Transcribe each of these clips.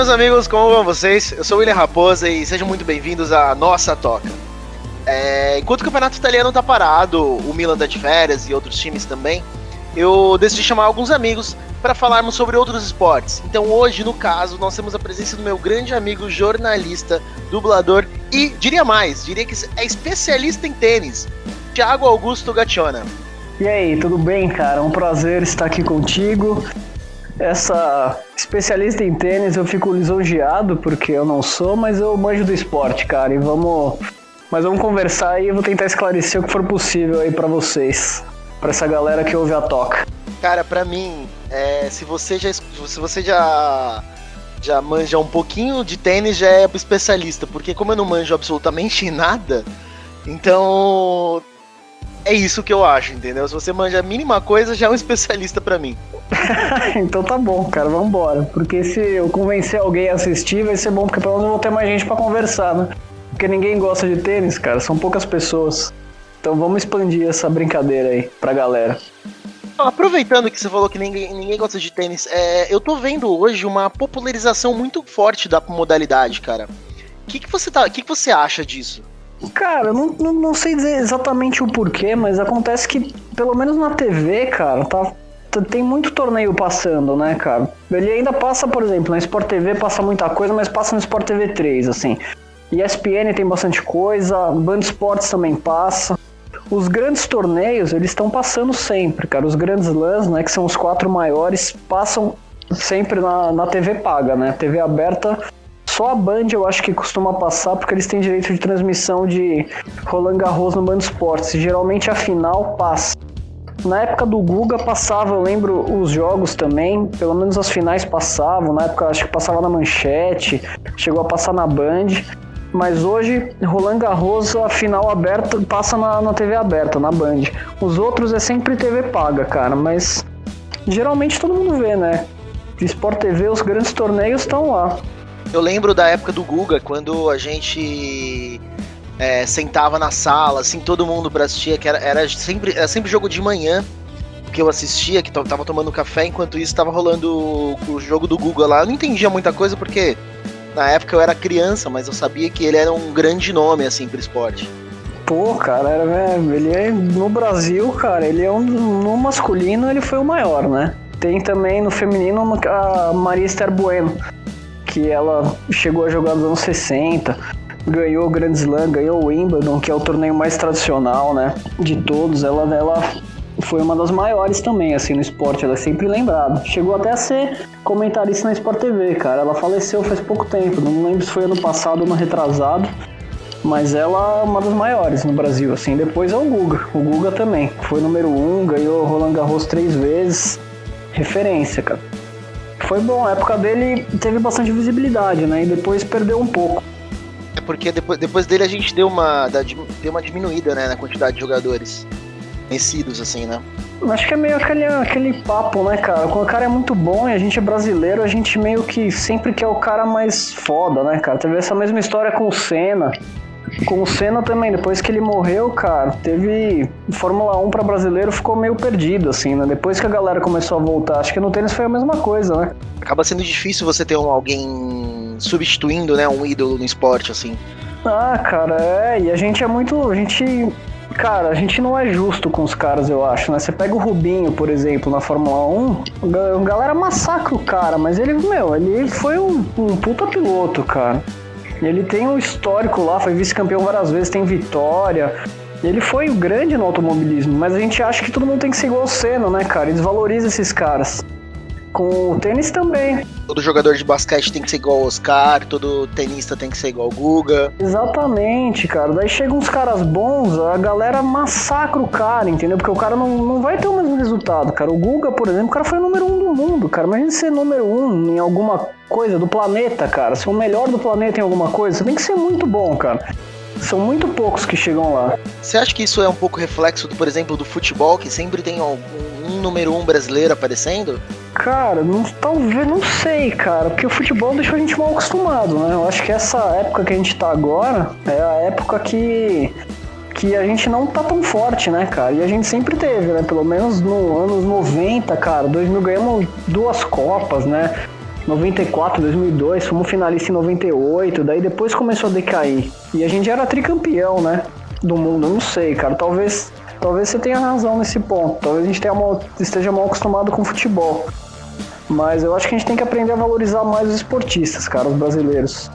Meus amigos, como vão vocês? Eu sou o William Raposa e sejam muito bem-vindos à nossa toca. É, enquanto o campeonato italiano tá parado, o Milan tá de férias e outros times também, eu decidi chamar alguns amigos para falarmos sobre outros esportes. Então hoje, no caso, nós temos a presença do meu grande amigo jornalista, dublador e, diria mais, diria que é especialista em tênis, Thiago Augusto Gationa. E aí, tudo bem, cara? Um prazer estar aqui contigo. Essa especialista em tênis, eu fico lisonjeado porque eu não sou, mas eu manjo do esporte, cara. E vamos, mas vamos conversar eu vou tentar esclarecer o que for possível aí para vocês, para essa galera que ouve a toca. Cara, para mim, é, se você já se você já já manja um pouquinho de tênis, já é especialista, porque como eu não manjo absolutamente nada, então é isso que eu acho, entendeu? Se você manja a mínima coisa, já é um especialista para mim. então tá bom, cara, vamos embora. Porque se eu convencer alguém a assistir, vai ser bom, porque pelo menos eu vou ter mais gente para conversar, né? Porque ninguém gosta de tênis, cara, são poucas pessoas. Então vamos expandir essa brincadeira aí pra galera. Aproveitando que você falou que ninguém, ninguém gosta de tênis, é, eu tô vendo hoje uma popularização muito forte da modalidade, cara. O que, que, você tá, que, que você acha disso? Cara, não, não, não, sei dizer exatamente o porquê, mas acontece que, pelo menos na TV, cara, tá, tem muito torneio passando, né, cara? Ele ainda passa, por exemplo, na Sport TV passa muita coisa, mas passa no Sport TV 3, assim. ESPN tem bastante coisa, Band Esportes também passa. Os grandes torneios, eles estão passando sempre, cara. Os grandes lãs, né, que são os quatro maiores, passam sempre na, na TV paga, né? TV aberta só a Band eu acho que costuma passar porque eles têm direito de transmissão de Roland Garros no Band Esportes. Geralmente a final passa. Na época do Guga passava, eu lembro os jogos também, pelo menos as finais passavam, na época acho que passava na manchete, chegou a passar na Band. Mas hoje, Roland Garros, a final aberta, passa na, na TV aberta, na Band. Os outros é sempre TV paga, cara, mas geralmente todo mundo vê, né? De Sport TV, os grandes torneios estão lá. Eu lembro da época do Guga, quando a gente é, sentava na sala, assim, todo mundo pra assistir, que era, era, sempre, era sempre jogo de manhã que eu assistia, que tava tomando café, enquanto isso tava rolando o, o jogo do Guga lá. Eu não entendia muita coisa porque na época eu era criança, mas eu sabia que ele era um grande nome, assim, pro esporte. Pô, cara, era, ele é no Brasil, cara, ele é um no masculino ele foi o maior, né? Tem também no feminino a Maria Esther Bueno que ela chegou a jogar nos anos 60, ganhou o Grand Slam, ganhou o Wimbledon, que é o torneio mais tradicional, né, de todos. Ela, ela foi uma das maiores também, assim, no esporte, ela é sempre lembrada. Chegou até a ser comentarista na Sport TV, cara. Ela faleceu faz pouco tempo, não lembro se foi ano passado ou ano retrasado. Mas ela é uma das maiores no Brasil, assim. Depois é o Guga. O Guga também. Foi número um, ganhou Roland Garros três vezes. Referência, cara foi bom. A época dele teve bastante visibilidade, né? E depois perdeu um pouco. É porque depois, depois dele a gente deu uma, deu uma diminuída, né, na quantidade de jogadores conhecidos, assim, né? Acho que é meio aquele, aquele papo, né, cara? Quando o cara é muito bom e a gente é brasileiro, a gente meio que sempre quer o cara mais foda, né, cara? Teve essa mesma história com o Senna. Com o Senna também, depois que ele morreu, cara, teve Fórmula 1 para brasileiro ficou meio perdido, assim, né? Depois que a galera começou a voltar, acho que no tênis foi a mesma coisa, né? Acaba sendo difícil você ter um, alguém substituindo, né, um ídolo no esporte, assim. Ah, cara, é, e a gente é muito. A gente. Cara, a gente não é justo com os caras, eu acho, né? Você pega o Rubinho, por exemplo, na Fórmula 1, a galera massacra o cara, mas ele, meu, ele foi um, um puta piloto, cara. Ele tem um histórico lá, foi vice-campeão várias vezes, tem vitória. Ele foi grande no automobilismo, mas a gente acha que todo mundo tem que ser igual o Senna, né, cara? Eles valorizam esses caras. Com o tênis também. Todo jogador de basquete tem que ser igual o Oscar, todo tenista tem que ser igual o Guga. Exatamente, cara. Daí chegam uns caras bons, a galera massacra o cara, entendeu? Porque o cara não, não vai ter o mesmo resultado, cara. O Guga, por exemplo, o cara foi o número um do mundo, cara. Imagina ser número um em alguma coisa do planeta, cara. Ser o melhor do planeta em alguma coisa, você tem que ser muito bom, cara. São muito poucos que chegam lá. Você acha que isso é um pouco reflexo, do, por exemplo, do futebol, que sempre tem algum um número um brasileiro aparecendo? Cara, não, talvez, não sei, cara, porque o futebol deixou a gente mal acostumado, né? Eu acho que essa época que a gente tá agora é a época que que a gente não tá tão forte, né, cara? E a gente sempre teve, né? Pelo menos no anos 90, cara, 2000 ganhamos duas copas, né? 94, 2002, fomos finalista em 98, daí depois começou a decair. E a gente era tricampeão, né? Do mundo, não sei, cara. Talvez, talvez você tenha razão nesse ponto. Talvez a gente mal, esteja mal acostumado com futebol. Mas eu acho que a gente tem que aprender a valorizar mais os esportistas, cara, os brasileiros.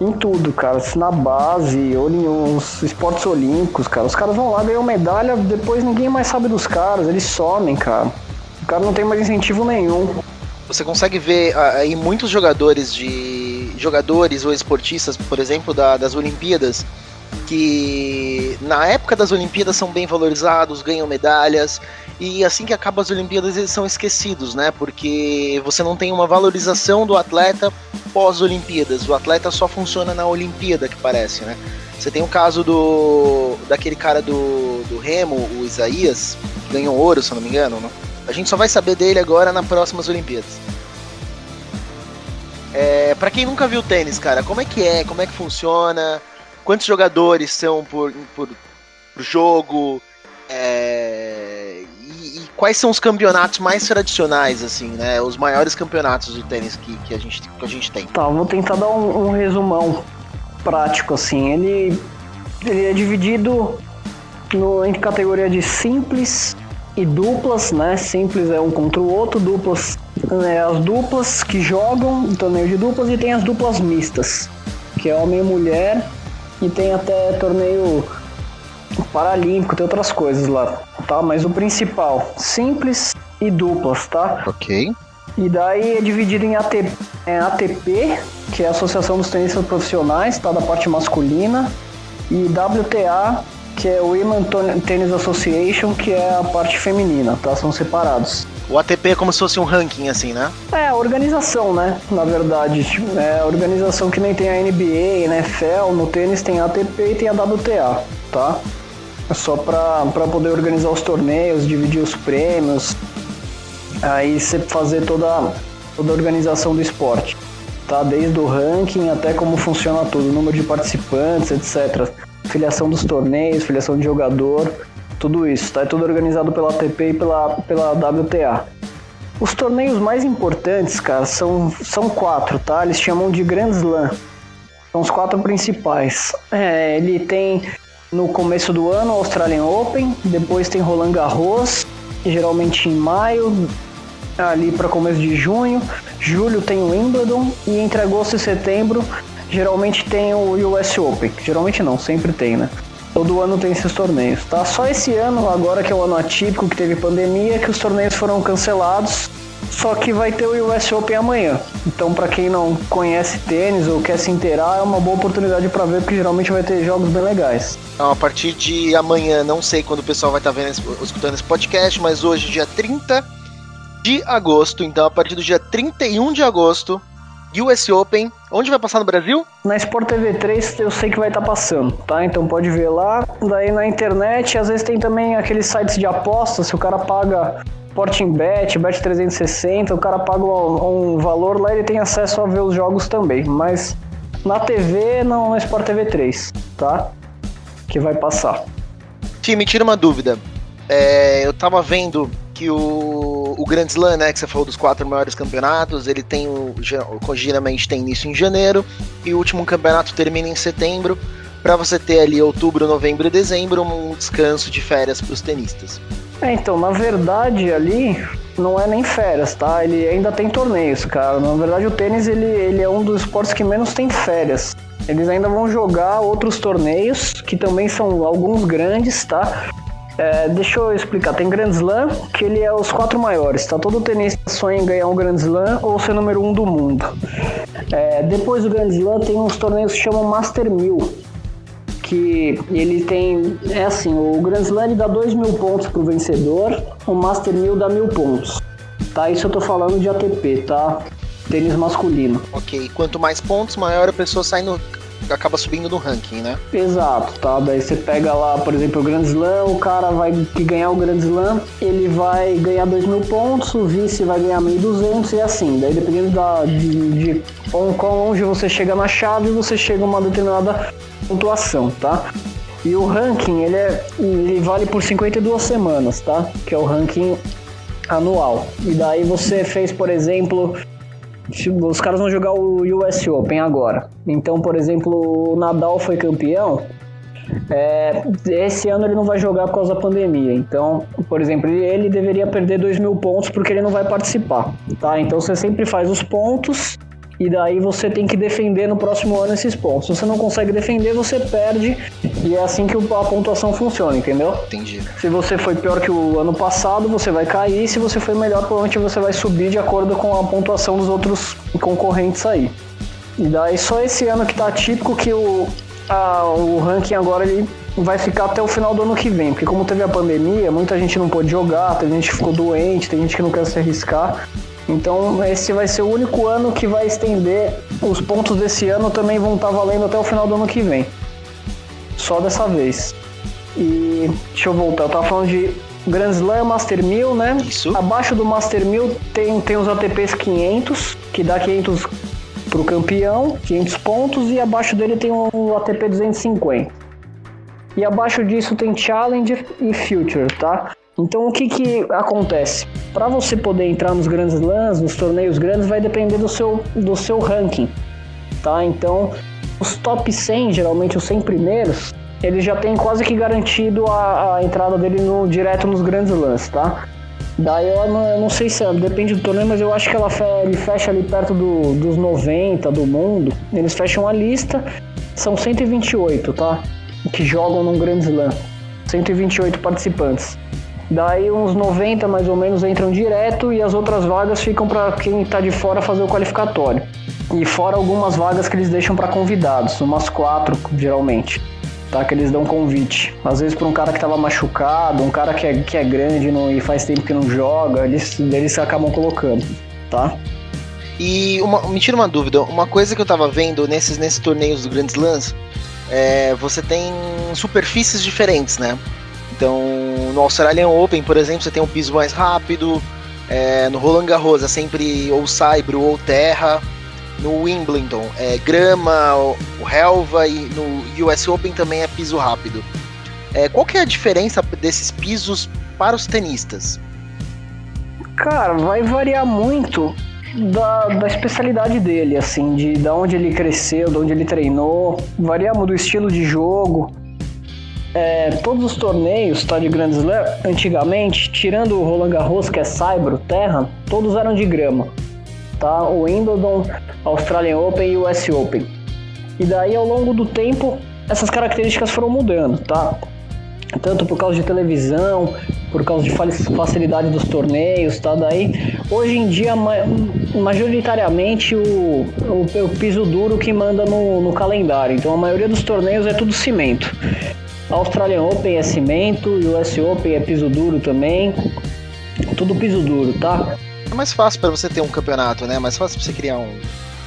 Em tudo, cara. Na base, ou uns esportes olímpicos, cara. Os caras vão lá, ganham medalha, depois ninguém mais sabe dos caras, eles somem, cara. O cara não tem mais incentivo nenhum. Você consegue ver aí muitos jogadores de. jogadores ou esportistas, por exemplo, da, das Olimpíadas, que na época das Olimpíadas são bem valorizados, ganham medalhas, e assim que acabam as Olimpíadas eles são esquecidos, né? Porque você não tem uma valorização do atleta pós-Olimpíadas. O atleta só funciona na Olimpíada, que parece, né? Você tem o caso do daquele cara do, do Remo, o Isaías, que ganhou ouro, se eu não me engano, né? A gente só vai saber dele agora nas próximas Olimpíadas. É, para quem nunca viu tênis, cara, como é que é? Como é que funciona? Quantos jogadores são por, por, por jogo? É, e, e, quais são os campeonatos mais tradicionais, assim, né? Os maiores campeonatos do tênis que, que, a, gente, que a gente tem. Tá, vou tentar dar um, um resumão prático, assim. Ele, ele é dividido no, em categoria de simples, e duplas, né? Simples é um contra o outro, duplas é as duplas que jogam torneio de duplas e tem as duplas mistas, que é homem e mulher, e tem até torneio paralímpico, tem outras coisas lá, tá? Mas o principal, simples e duplas, tá? Ok. E daí é dividido em ATP, é ATP, que é a Associação dos Tenistas Profissionais, tá? Da parte masculina, e WTA, que é o Women Tennis Association, que é a parte feminina, tá? São separados. O ATP é como se fosse um ranking, assim, né? É, organização, né? Na verdade. É a organização que nem tem a NBA, NFL, no tênis tem a ATP e tem a WTA, tá? É só pra, pra poder organizar os torneios, dividir os prêmios, aí você fazer toda, toda a organização do esporte, tá? Desde o ranking até como funciona tudo, número de participantes, etc filiação dos torneios, filiação de jogador, tudo isso, tá? É tudo organizado pela ATP e pela, pela WTA. Os torneios mais importantes, cara, são, são quatro, tá? Eles chamam de Grand Slam. São os quatro principais. É, ele tem no começo do ano o Australian Open, depois tem Roland Garros, geralmente em maio, ali para começo de junho. Julho tem o Wimbledon e entre agosto e setembro geralmente tem o US Open. Geralmente não, sempre tem, né? Todo ano tem esses torneios, tá? Só esse ano, agora que é o ano atípico, que teve pandemia, que os torneios foram cancelados. Só que vai ter o US Open amanhã. Então, para quem não conhece tênis ou quer se inteirar, é uma boa oportunidade para ver, porque geralmente vai ter jogos bem legais. Então, a partir de amanhã, não sei quando o pessoal vai estar tá vendo, escutando esse podcast, mas hoje, dia 30 de agosto. Então, a partir do dia 31 de agosto, US Open. Onde vai passar no Brasil? Na Sport TV 3 eu sei que vai estar tá passando, tá? Então pode ver lá. Daí na internet, às vezes tem também aqueles sites de apostas, se o cara paga Sporting Bet, Bet 360, o cara paga um, um, valor lá ele tem acesso a ver os jogos também. Mas na TV, não na Sport TV 3, tá? Que vai passar. Sim, me tira uma dúvida. É, eu tava vendo que o, o Grand Slam, né, que você falou dos quatro maiores campeonatos, ele tem o, geralmente tem início em janeiro e o último campeonato termina em setembro, para você ter ali outubro, novembro e dezembro um descanso de férias para os tenistas. É, então, na verdade ali não é nem férias, tá? Ele ainda tem torneios, cara. Na verdade o tênis ele, ele é um dos esportes que menos tem férias. Eles ainda vão jogar outros torneios, que também são alguns grandes, tá? É, deixa eu explicar, tem Grand Slam, que ele é os quatro maiores, tá? Todo tenista sonha em ganhar um Grand Slam ou ser número um do mundo. É, depois do Grand Slam tem uns torneios que chamam Master 1000, que ele tem, é assim, o Grand Slam dá 2 mil pontos pro vencedor, o Master 1000 dá mil pontos. Tá, isso eu tô falando de ATP, tá? Tênis masculino. Ok, quanto mais pontos, maior a pessoa sai no acaba subindo no ranking, né? Exato, tá? Daí você pega lá, por exemplo, o Grand Slam, o cara vai que ganhar o Grand Slam, ele vai ganhar 2 mil pontos, o vice vai ganhar 1.200 e assim. Daí dependendo da, de, de quão longe você chega na chave, você chega a uma determinada pontuação, tá? E o ranking, ele, é, ele vale por 52 semanas, tá? Que é o ranking anual. E daí você fez, por exemplo, os caras vão jogar o US Open agora. Então, por exemplo, o Nadal foi campeão. É, esse ano ele não vai jogar por causa da pandemia. Então, por exemplo, ele, ele deveria perder 2 mil pontos porque ele não vai participar. Tá? Então você sempre faz os pontos e daí você tem que defender no próximo ano esses pontos. Se você não consegue defender, você perde e é assim que a pontuação funciona, entendeu? Entendi. Se você foi pior que o ano passado, você vai cair, se você foi melhor, provavelmente você vai subir de acordo com a pontuação dos outros concorrentes aí. E daí só esse ano que tá típico que o, a, o ranking agora ele vai ficar até o final do ano que vem, porque como teve a pandemia, muita gente não pôde jogar, tem gente que ficou doente, tem gente que não quer se arriscar. Então esse vai ser o único ano que vai estender. Os pontos desse ano também vão estar valendo até o final do ano que vem. Só dessa vez. E deixa eu voltar, eu tava falando de Grand Slam Master 1000, né? Isso. Abaixo do Master 1000 tem, tem os ATPs 500, que dá 500 pro campeão, 500 pontos, e abaixo dele tem o ATP 250. E abaixo disso tem Challenge e Future, tá? Então o que que acontece? Para você poder entrar nos grandes slams, nos torneios grandes, vai depender do seu, do seu ranking, tá? Então os top 100, geralmente os 100 primeiros, ele já tem quase que garantido a, a entrada dele no, direto nos grandes slams, tá? Daí eu não, eu não sei se é, depende do torneio, mas eu acho que ela fe, ele fecha ali perto do, dos 90 do mundo. Eles fecham a lista, são 128, tá? Que jogam num Grand Slam. 128 participantes. Daí uns 90 mais ou menos entram direto e as outras vagas ficam para quem está de fora fazer o qualificatório. E fora algumas vagas que eles deixam para convidados, umas quatro geralmente, tá? Que eles dão convite. Às vezes para um cara que estava machucado, um cara que é, que é grande não, e faz tempo que não joga, eles, eles acabam colocando, tá? E uma, me tira uma dúvida, uma coisa que eu tava vendo nesses, nesses torneios do Grand Slams, é, você tem superfícies diferentes, né? Então, no Australian Open, por exemplo, você tem um piso mais rápido. É, no Roland Garros é sempre ou saibro ou terra. No Wimbledon é grama, o, relva e no US Open também é piso rápido. É, qual que é a diferença desses pisos para os tenistas? Cara, vai variar muito da, da especialidade dele, assim, de, de onde ele cresceu, de onde ele treinou, varia do estilo de jogo é, todos os torneios tá, de Grand Slam, antigamente, tirando o Roland Garros, que é saibro, terra, todos eram de grama. Tá? O Wimbledon, Australian Open e o US Open. E daí, ao longo do tempo, essas características foram mudando, tá? Tanto por causa de televisão, por causa de facilidade dos torneios, tá? Daí, hoje em dia, majoritariamente, o, o, o piso duro que manda no, no calendário. Então, a maioria dos torneios é tudo cimento. Australian Open é cimento, US Open é piso duro também. Tudo piso duro, tá? É mais fácil para você ter um campeonato, né? É mais fácil pra você criar um.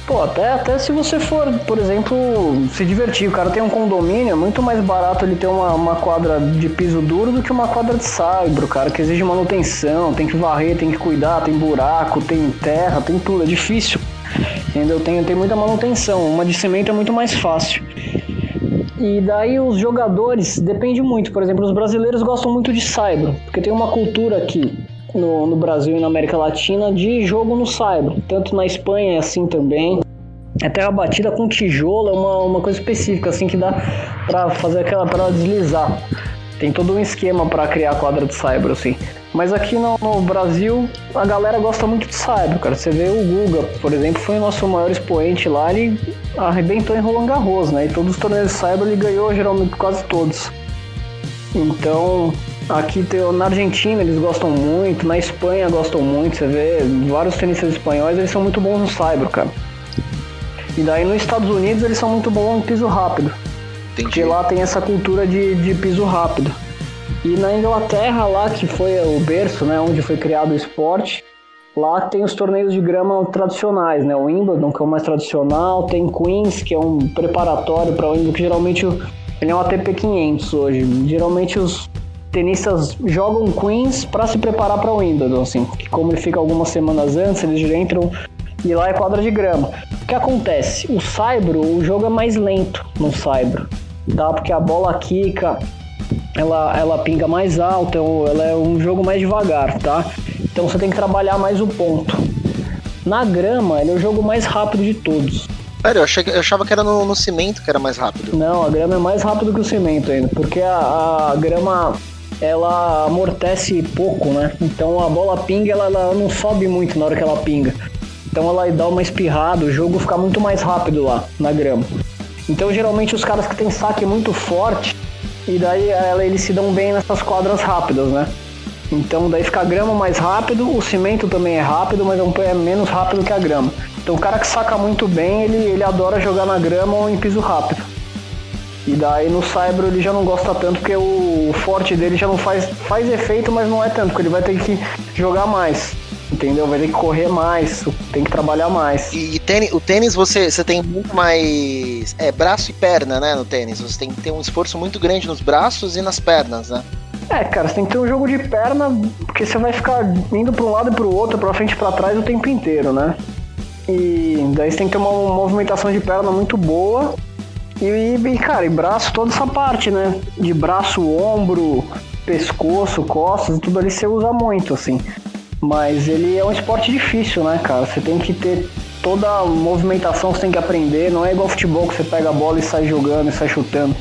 Pô, até, até se você for, por exemplo, se divertir, o cara tem um condomínio, é muito mais barato ele ter uma, uma quadra de piso duro do que uma quadra de saibro, cara, que exige manutenção, tem que varrer, tem que cuidar, tem buraco, tem terra, tem tudo, é difícil. Entendeu? Tem, tem muita manutenção. Uma de cimento é muito mais fácil. E daí os jogadores, depende muito. Por exemplo, os brasileiros gostam muito de saibro, porque tem uma cultura aqui no, no Brasil e na América Latina de jogo no saibro. Tanto na Espanha é assim também. Até a batida com tijolo é uma, uma coisa específica, assim, que dá para fazer aquela para deslizar. Tem todo um esquema para criar a quadra de saibro, assim. Mas aqui no, no, Brasil, a galera gosta muito de saibro, cara. Você vê o Guga, por exemplo, foi o nosso maior expoente lá, ele arrebentou em Roland Garros, né? E todos os torneios de saibro ele ganhou geralmente quase todos. Então, aqui na Argentina eles gostam muito, na Espanha gostam muito, você vê vários tenistas espanhóis, eles são muito bons no saibro, cara. E daí nos Estados Unidos eles são muito bons no piso rápido. Entendi. Porque lá tem essa cultura de, de piso rápido. E na Inglaterra, lá que foi o berço, né, onde foi criado o esporte, lá tem os torneios de grama tradicionais, né? O Wimbledon, que é o mais tradicional, tem Queens, que é um preparatório para o Wimbledon, que geralmente ele é um ATP 500 hoje. Geralmente os tenistas jogam Queens para se preparar para o Wimbledon, assim, que como ele fica algumas semanas antes, eles já entram e lá é quadra de grama. O que acontece? O Saibro, o jogo é mais lento no Saibro, tá? Porque a bola quica, ela, ela pinga mais alto, ela é um jogo mais devagar, tá? Então você tem que trabalhar mais o ponto. Na grama, ele é o jogo mais rápido de todos. Sério, eu, achei, eu achava que era no, no, cimento que era mais rápido. Não, a grama é mais rápido que o cimento ainda, porque a, a grama ela amortece pouco, né? Então a bola pinga, ela, ela, não sobe muito na hora que ela pinga. Então ela dá uma espirrada, o jogo fica muito mais rápido lá na grama. Então geralmente os caras que tem saque muito forte, e daí ela, eles se dão bem nessas quadras rápidas, né? Então daí fica a grama mais rápido, o cimento também é rápido, mas é menos rápido que a grama. Então o cara que saca muito bem, ele, ele adora jogar na grama ou em piso rápido. E daí no Cyber ele já não gosta tanto porque o forte dele já não faz, faz efeito, mas não é tanto, porque ele vai ter que jogar mais. Entendeu? Vai ter que correr mais, tem que trabalhar mais. E, tênis, o tênis você, você tem muito mais. É, braço e perna, né? No tênis. Você tem que ter um esforço muito grande nos braços e nas pernas, né? É, cara, você tem que ter um jogo de perna, porque você vai ficar indo para um lado e para o outro, para frente e para trás o tempo inteiro, né? E daí você tem que ter uma movimentação de perna muito boa. E, e, cara, e braço, toda essa parte, né? De braço, ombro, pescoço, costas, tudo ali você usa muito, assim. Mas ele é um esporte difícil, né, cara? Você tem que ter toda a movimentação, você tem que aprender. Não é igual futebol que você pega a bola e sai jogando e sai chutando.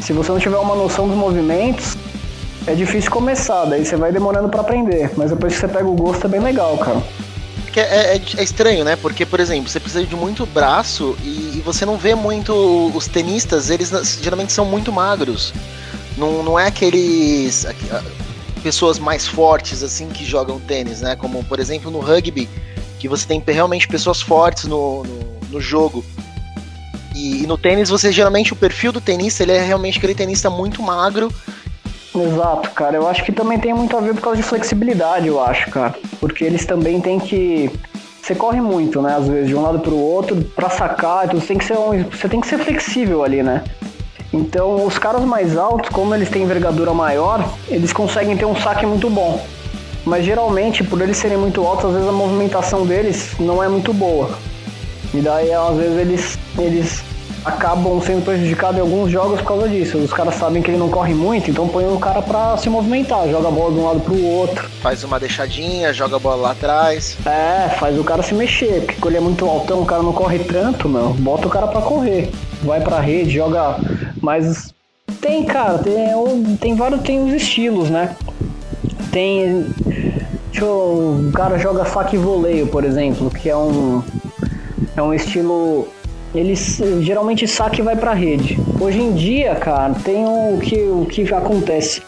Se você não tiver uma noção dos movimentos, é difícil começar, daí você vai demorando para aprender. Mas depois que você pega o gosto é bem legal, cara é, é, é, estranho, né? Porque, por exemplo, você precisa de muito braço e, e, você não vê muito. Os tenistas, eles geralmente são muito magros. Não, não é aqueles. Pessoas mais fortes, assim, que jogam tênis, né? Como, por exemplo, no rugby, que você tem realmente pessoas fortes no, no, no jogo. E, e, no tênis, você geralmente, o perfil do tenista, ele é realmente aquele tenista muito magro Exato, cara. Eu acho que também tem muito a ver por causa de flexibilidade, eu acho, cara. Porque eles também têm que. Você corre muito, né? Às vezes, de um lado pro outro, pra sacar, então você tem que ser, um... você tem que ser flexível ali, né? Então, os caras mais altos, como eles têm envergadura maior, eles conseguem ter um saque muito bom. Mas geralmente, por eles serem muito altos, às vezes a movimentação deles não é muito boa. E daí, às vezes, eles, eles acabam sendo prejudicados em alguns jogos por causa disso. Os caras sabem que ele não corre muito, então põe o cara pra se movimentar, joga a bola de um lado pro outro. Faz uma deixadinha, joga a bola lá atrás. É, faz o cara se mexer, porque quando ele é muito altão, o cara não corre tanto, meu. Bota o cara pra correr. Vai pra rede, joga mais. Tem, cara, tem, tem vários tem os estilos, né? Tem. O cara joga faca e voleio, por exemplo, que é um. É um estilo eles geralmente saque vai para rede. Hoje em dia, cara, tem o que, o que acontece.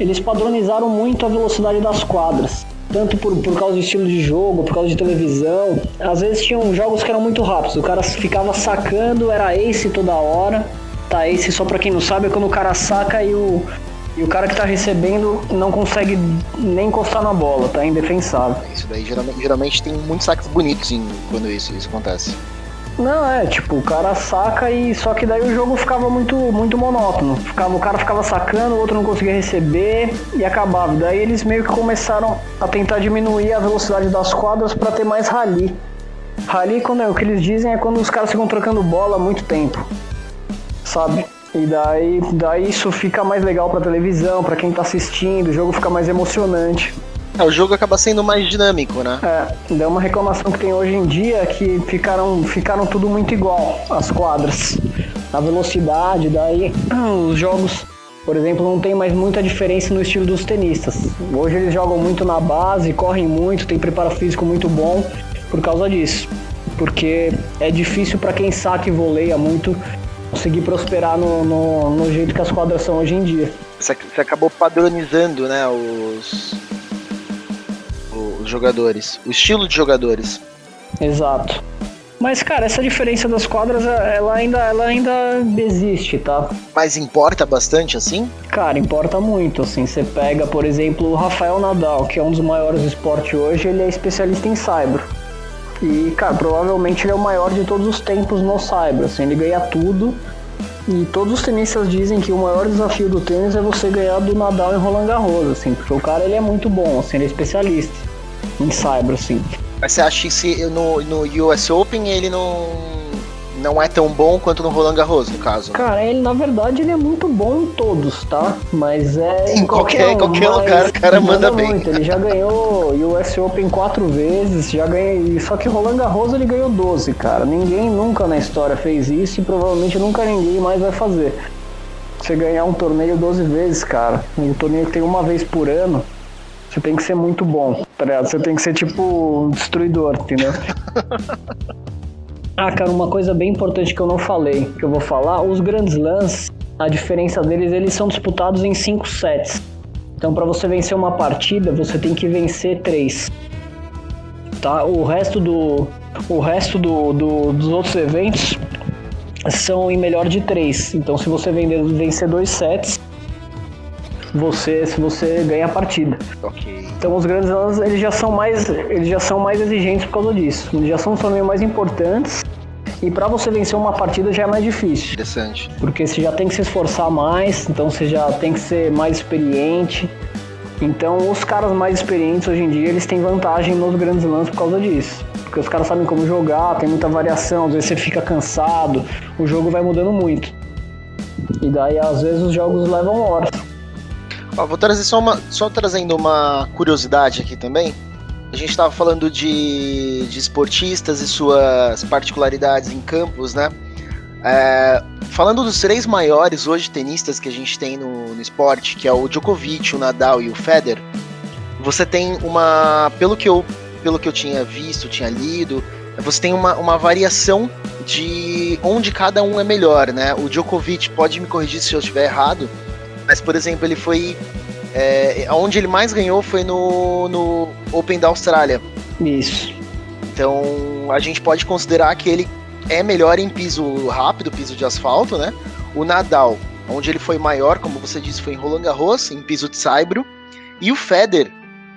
Eles padronizaram muito a velocidade das quadras, tanto por, por causa do estilo de jogo, por causa de televisão. Às vezes tinham jogos que eram muito rápidos, o cara ficava sacando, era ace toda hora. Tá, ace só pra quem não sabe é quando o cara saca e o, e o cara que tá recebendo não consegue nem encostar na bola, tá indefensável. Isso daí geralmente, geralmente tem muitos saques bonitos em, quando isso, isso acontece. Não, é, tipo, o cara saca e só que daí o jogo ficava muito, muito monótono. Ficava, o cara ficava sacando, o outro não conseguia receber e acabava. Daí eles meio que começaram a tentar diminuir a velocidade das quadras para ter mais rally. Rally, quando é, o que eles dizem é quando os caras ficam trocando bola há muito tempo. Sabe? E daí, daí isso fica mais legal pra televisão, para quem tá assistindo, o jogo fica mais emocionante. É, o jogo acaba sendo mais dinâmico, né? É, é uma reclamação que tem hoje em dia que ficaram, ficaram tudo muito igual, as quadras. A velocidade, daí os jogos, por exemplo, não tem mais muita diferença no estilo dos tenistas. Hoje eles jogam muito na base, correm muito, tem preparo físico muito bom por causa disso. Porque é difícil para quem saca e voleia muito conseguir prosperar no, no, no jeito que as quadras são hoje em dia. Você acabou padronizando, né, os, os jogadores, o estilo de jogadores. Exato. Mas, cara, essa diferença das quadras, ela ainda, ela ainda existe, tá? Mas importa bastante, assim? Cara, importa muito, assim. Você pega, por exemplo, o Rafael Nadal, que é um dos maiores do esporte hoje, ele é especialista em cyber. E, cara, provavelmente ele é o maior de todos os tempos no cyber, assim. Ele ganha tudo. E todos os tenistas dizem que o maior desafio do tênis é você ganhar do Nadal em Roland Garros, assim. Porque o cara, ele é muito bom, assim, ele é especialista em cyber, assim. Mas você acha que se no, no US Open ele não, não é tão bom quanto no Roland Garros, no caso. Cara, ele na verdade ele é muito bom em todos, tá? Mas é. Em qualquer, qualquer, um, lugar o cara manda, manda bem. Muito. Ele já ganhou US Open quatro vezes, já ganhou. Só que Roland Garros ele ganhou 12, cara. Ninguém nunca na história fez isso e provavelmente nunca ninguém mais vai fazer. Você ganhar um torneio 12 vezes, cara. Um torneio que tem uma vez por ano. Você tem que ser muito bom, tá ligado? Você tem que ser tipo um destruidor, entendeu? Ah, cara, uma coisa bem importante que eu não falei, que eu vou falar, os grandes lãs, a diferença deles, eles são disputados em cinco sets. Então, para você vencer uma partida, você tem que vencer três. Tá? O resto do, o resto do, do, dos outros eventos são em melhor de três. Então, se você vencer dois sets, você se você ganha a partida. Ok. Então os grandes lãs eles já são mais eles já são mais exigentes por causa disso. Eles já são torneios mais importantes. E para você vencer uma partida já é mais difícil. Interessante. Porque você já tem que se esforçar mais, então você já tem que ser mais experiente. Então os caras mais experientes hoje em dia eles têm vantagem nos grandes lãs por causa disso. Porque os caras sabem como jogar, tem muita variação, às vezes você fica cansado, o jogo vai mudando muito. E daí às vezes os jogos levam horas. Ó, vou trazer só uma. Só trazendo uma curiosidade aqui também. A gente estava falando de, de esportistas e suas particularidades em campos, né? É, falando dos três maiores hoje tenistas que a gente tem no, no, esporte, que é o Djokovic, o Nadal e o Federer, você tem uma, pelo que eu, pelo que eu tinha visto, tinha lido, você tem uma, uma variação de onde cada um é melhor, né? O Djokovic pode me corrigir se eu estiver errado, mas, por exemplo, ele foi. É, onde ele mais ganhou foi no, no Open da Austrália. Isso. Então a gente pode considerar que ele é melhor em piso rápido, piso de asfalto, né? O Nadal, onde ele foi maior, como você disse, foi em Roland Garros, em piso de saibro. E o Federer,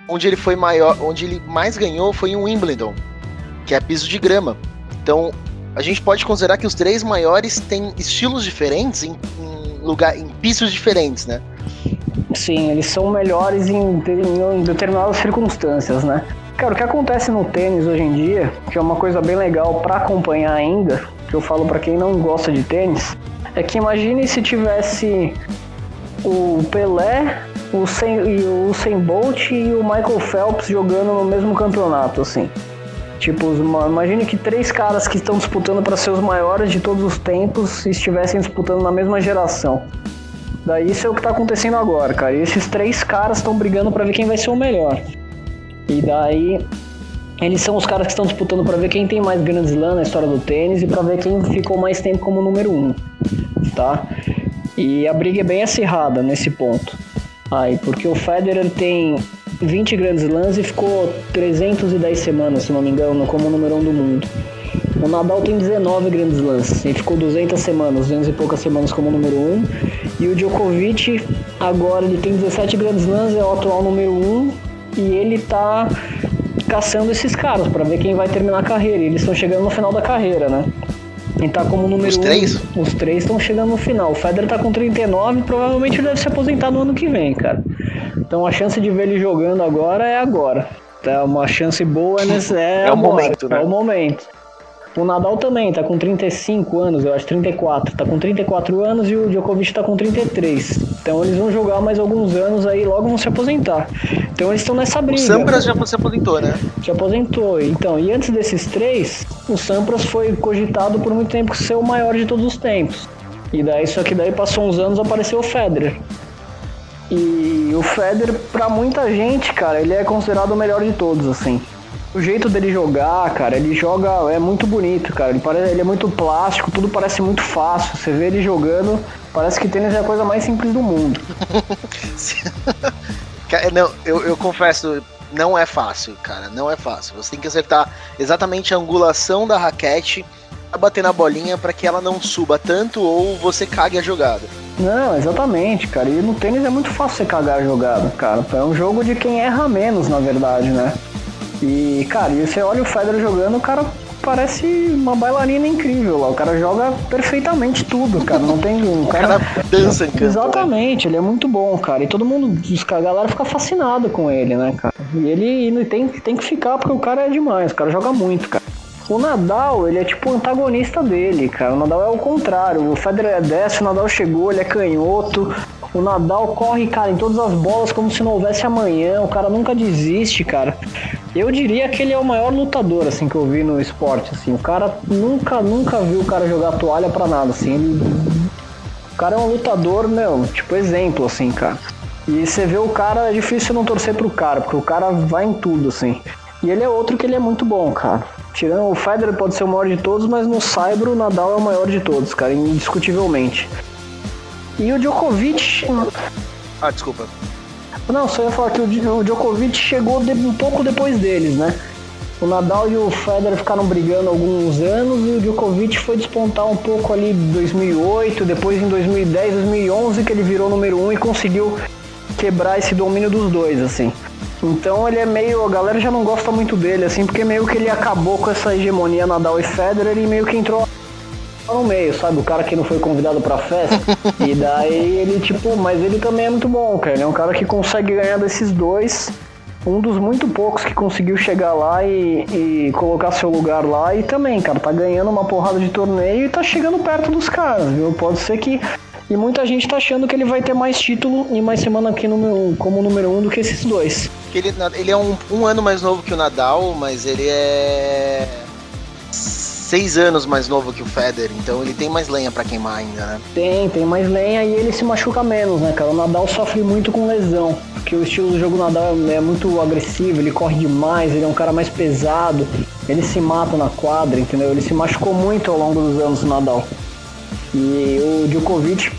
onde ele foi maior, onde ele mais ganhou foi em Wimbledon, que é piso de grama. Então a gente pode considerar que os três maiores têm estilos diferentes em, em lugar, em pisos diferentes, né? Sim, eles são melhores em, em, determinadas circunstâncias, né? Cara, o que acontece no tênis hoje em dia, que é uma coisa bem legal para acompanhar ainda, que eu falo para quem não gosta de tênis, é que imagine se tivesse o Pelé, o Sen, o Usain Bolt e o Michael Phelps jogando no mesmo campeonato, assim. Tipo, imagine que três caras que estão disputando para ser os maiores de todos os tempos estivessem disputando na mesma geração. Daí isso é o que está acontecendo agora, cara. E esses três caras estão brigando para ver quem vai ser o melhor. E daí eles são os caras que estão disputando para ver quem tem mais Grand Slam na história do tênis e para ver quem ficou mais tempo como número um, tá? E a briga é bem acirrada nesse ponto. Aí, porque o Federer tem 20 grandes lãs e ficou 310 semanas, se não me engano, como número 1 um do mundo. O Nadal tem 19 grandes lãs e ficou 200 semanas, 200 e poucas semanas como número 1. Um. E o Djokovic, agora ele tem 17 grandes lãs, é o atual número 1 um, e ele tá caçando esses caras para ver quem vai terminar a carreira. E eles estão chegando no final da carreira, né? E tá como número Os três? Um, os três estão chegando no final. O Federer tá com 39 provavelmente ele deve se aposentar no ano que vem, cara. Então a chance de ver ele jogando agora é agora. É uma chance boa nesse, é, é o momento, né? É o momento. O Nadal também tá com 35 anos, eu acho 34. Tá com 34 anos e o Djokovic tá com 33. Então eles vão jogar mais alguns anos aí logo vão se aposentar. Então eles estão nessa briga. O Sampras já se aposentou, né? Se aposentou. Então, e antes desses três, o Sampras foi cogitado por muito tempo ser o maior de todos os tempos. E daí, só que daí passou uns anos apareceu o Federer. E o Federer, pra muita gente, cara, ele é considerado o melhor de todos, assim. O jeito dele jogar, cara, ele joga, é muito bonito, cara. Ele, parece, ele é muito plástico, tudo parece muito fácil. Você vê ele jogando, parece que tênis é a coisa mais simples do mundo. não, eu, eu confesso, não é fácil, cara, não é fácil. Você tem que acertar exatamente a angulação da raquete bater na bolinha para que ela não suba tanto ou você cague a jogada. Não, exatamente, cara. E no tênis é muito fácil você cagar a jogada, cara. É um jogo de quem erra menos, na verdade, né? E, cara, e você olha o Federer jogando, o cara parece uma bailarina incrível lá. O cara joga perfeitamente tudo, cara. Não tem. O cara, cara dança em campo, né? Exatamente, né? ele é muito bom, cara. E todo mundo, a galera fica fascinado com ele, né, cara? E ele, ele tem, tem que ficar porque o cara é demais, o cara joga muito, cara. O Nadal, ele é tipo o antagonista dele, cara. O Nadal é o contrário. O Federer é destro, o Nadal chegou, ele é canhoto. O Nadal corre, cara, em todas as bolas como se não houvesse amanhã. O cara nunca desiste, cara. Eu diria que ele é o maior lutador, assim, que eu vi no esporte, assim. O cara nunca, nunca viu o cara jogar toalha pra nada, assim. Ele... O cara é um lutador, meu, tipo exemplo, assim, cara. E você vê o cara, é difícil não torcer pro cara, porque o cara vai em tudo, assim. E ele é outro que ele é muito bom, cara. Tirando o Federer pode ser o maior de todos, mas no Cyber o Nadal é o maior de todos, cara, indiscutivelmente. E o Djokovic. Ah, desculpa. Não, só ia falar que o Djokovic chegou um pouco depois deles, né? O Nadal e o Federer ficaram brigando alguns anos e o Djokovic foi despontar um pouco ali em 2008, depois em 2010, 2011 que ele virou número um e conseguiu quebrar esse domínio dos dois, assim. Então ele é meio. A galera já não gosta muito dele, assim, porque meio que ele acabou com essa hegemonia Nadal e Federer e meio que entrou no meio, sabe? O cara que não foi convidado pra festa. e daí ele, tipo, mas ele também é muito bom, cara. Ele é um cara que consegue ganhar desses dois. Um dos muito poucos que conseguiu chegar lá e, e colocar seu lugar lá. E também, cara, tá ganhando uma porrada de torneio e tá chegando perto dos caras, viu? Pode ser que. E muita gente tá achando que ele vai ter mais título e mais semana aqui no, como número um do que esses dois. Ele, ele é um, um ano mais novo que o Nadal, mas ele é seis anos mais novo que o Federer, então ele tem mais lenha para queimar ainda, né? Tem, tem mais lenha e ele se machuca menos, né, cara? O Nadal sofre muito com lesão, porque o estilo do jogo do Nadal é muito agressivo, ele corre demais, ele é um cara mais pesado, ele se mata na quadra, entendeu? Ele se machucou muito ao longo dos anos o Nadal. E o Djokovic,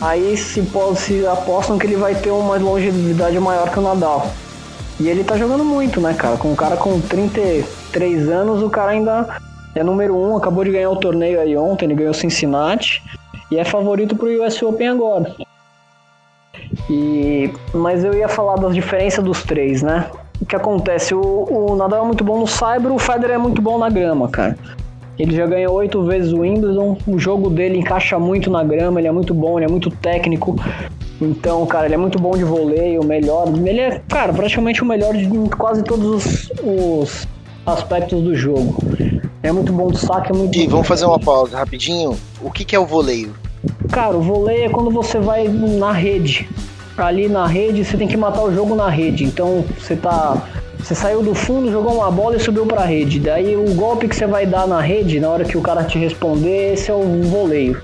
aí se, se apostam que ele vai ter uma longevidade maior que o Nadal. E ele tá jogando muito, né, cara? Com um cara com 33 anos, o cara ainda é número um, acabou de ganhar o torneio aí ontem, ele ganhou Cincinnati e é favorito pro US Open agora. E, mas eu ia falar das diferenças dos três, né? O que acontece? O, o Nadal é muito bom no Cyber, o Federer é muito bom na grama, cara. Ele já ganhou oito vezes o Wimbledon, o jogo dele encaixa muito na grama, ele é muito bom, ele é muito técnico. Então, cara, ele é muito bom de voleio, o melhor. Ele é, cara, praticamente o melhor de quase todos os, os aspectos do jogo. É muito bom do saque, é muito E vamos fazer uma pausa rapidinho. O que, que é o voleio? Cara, o voleio é quando você vai na rede. Ali na rede, você tem que matar o jogo na rede. Então, você tá você saiu do fundo, jogou uma bola e subiu para a rede. Daí o golpe que você vai dar na rede, na hora que o cara te responder, esse é o voleio.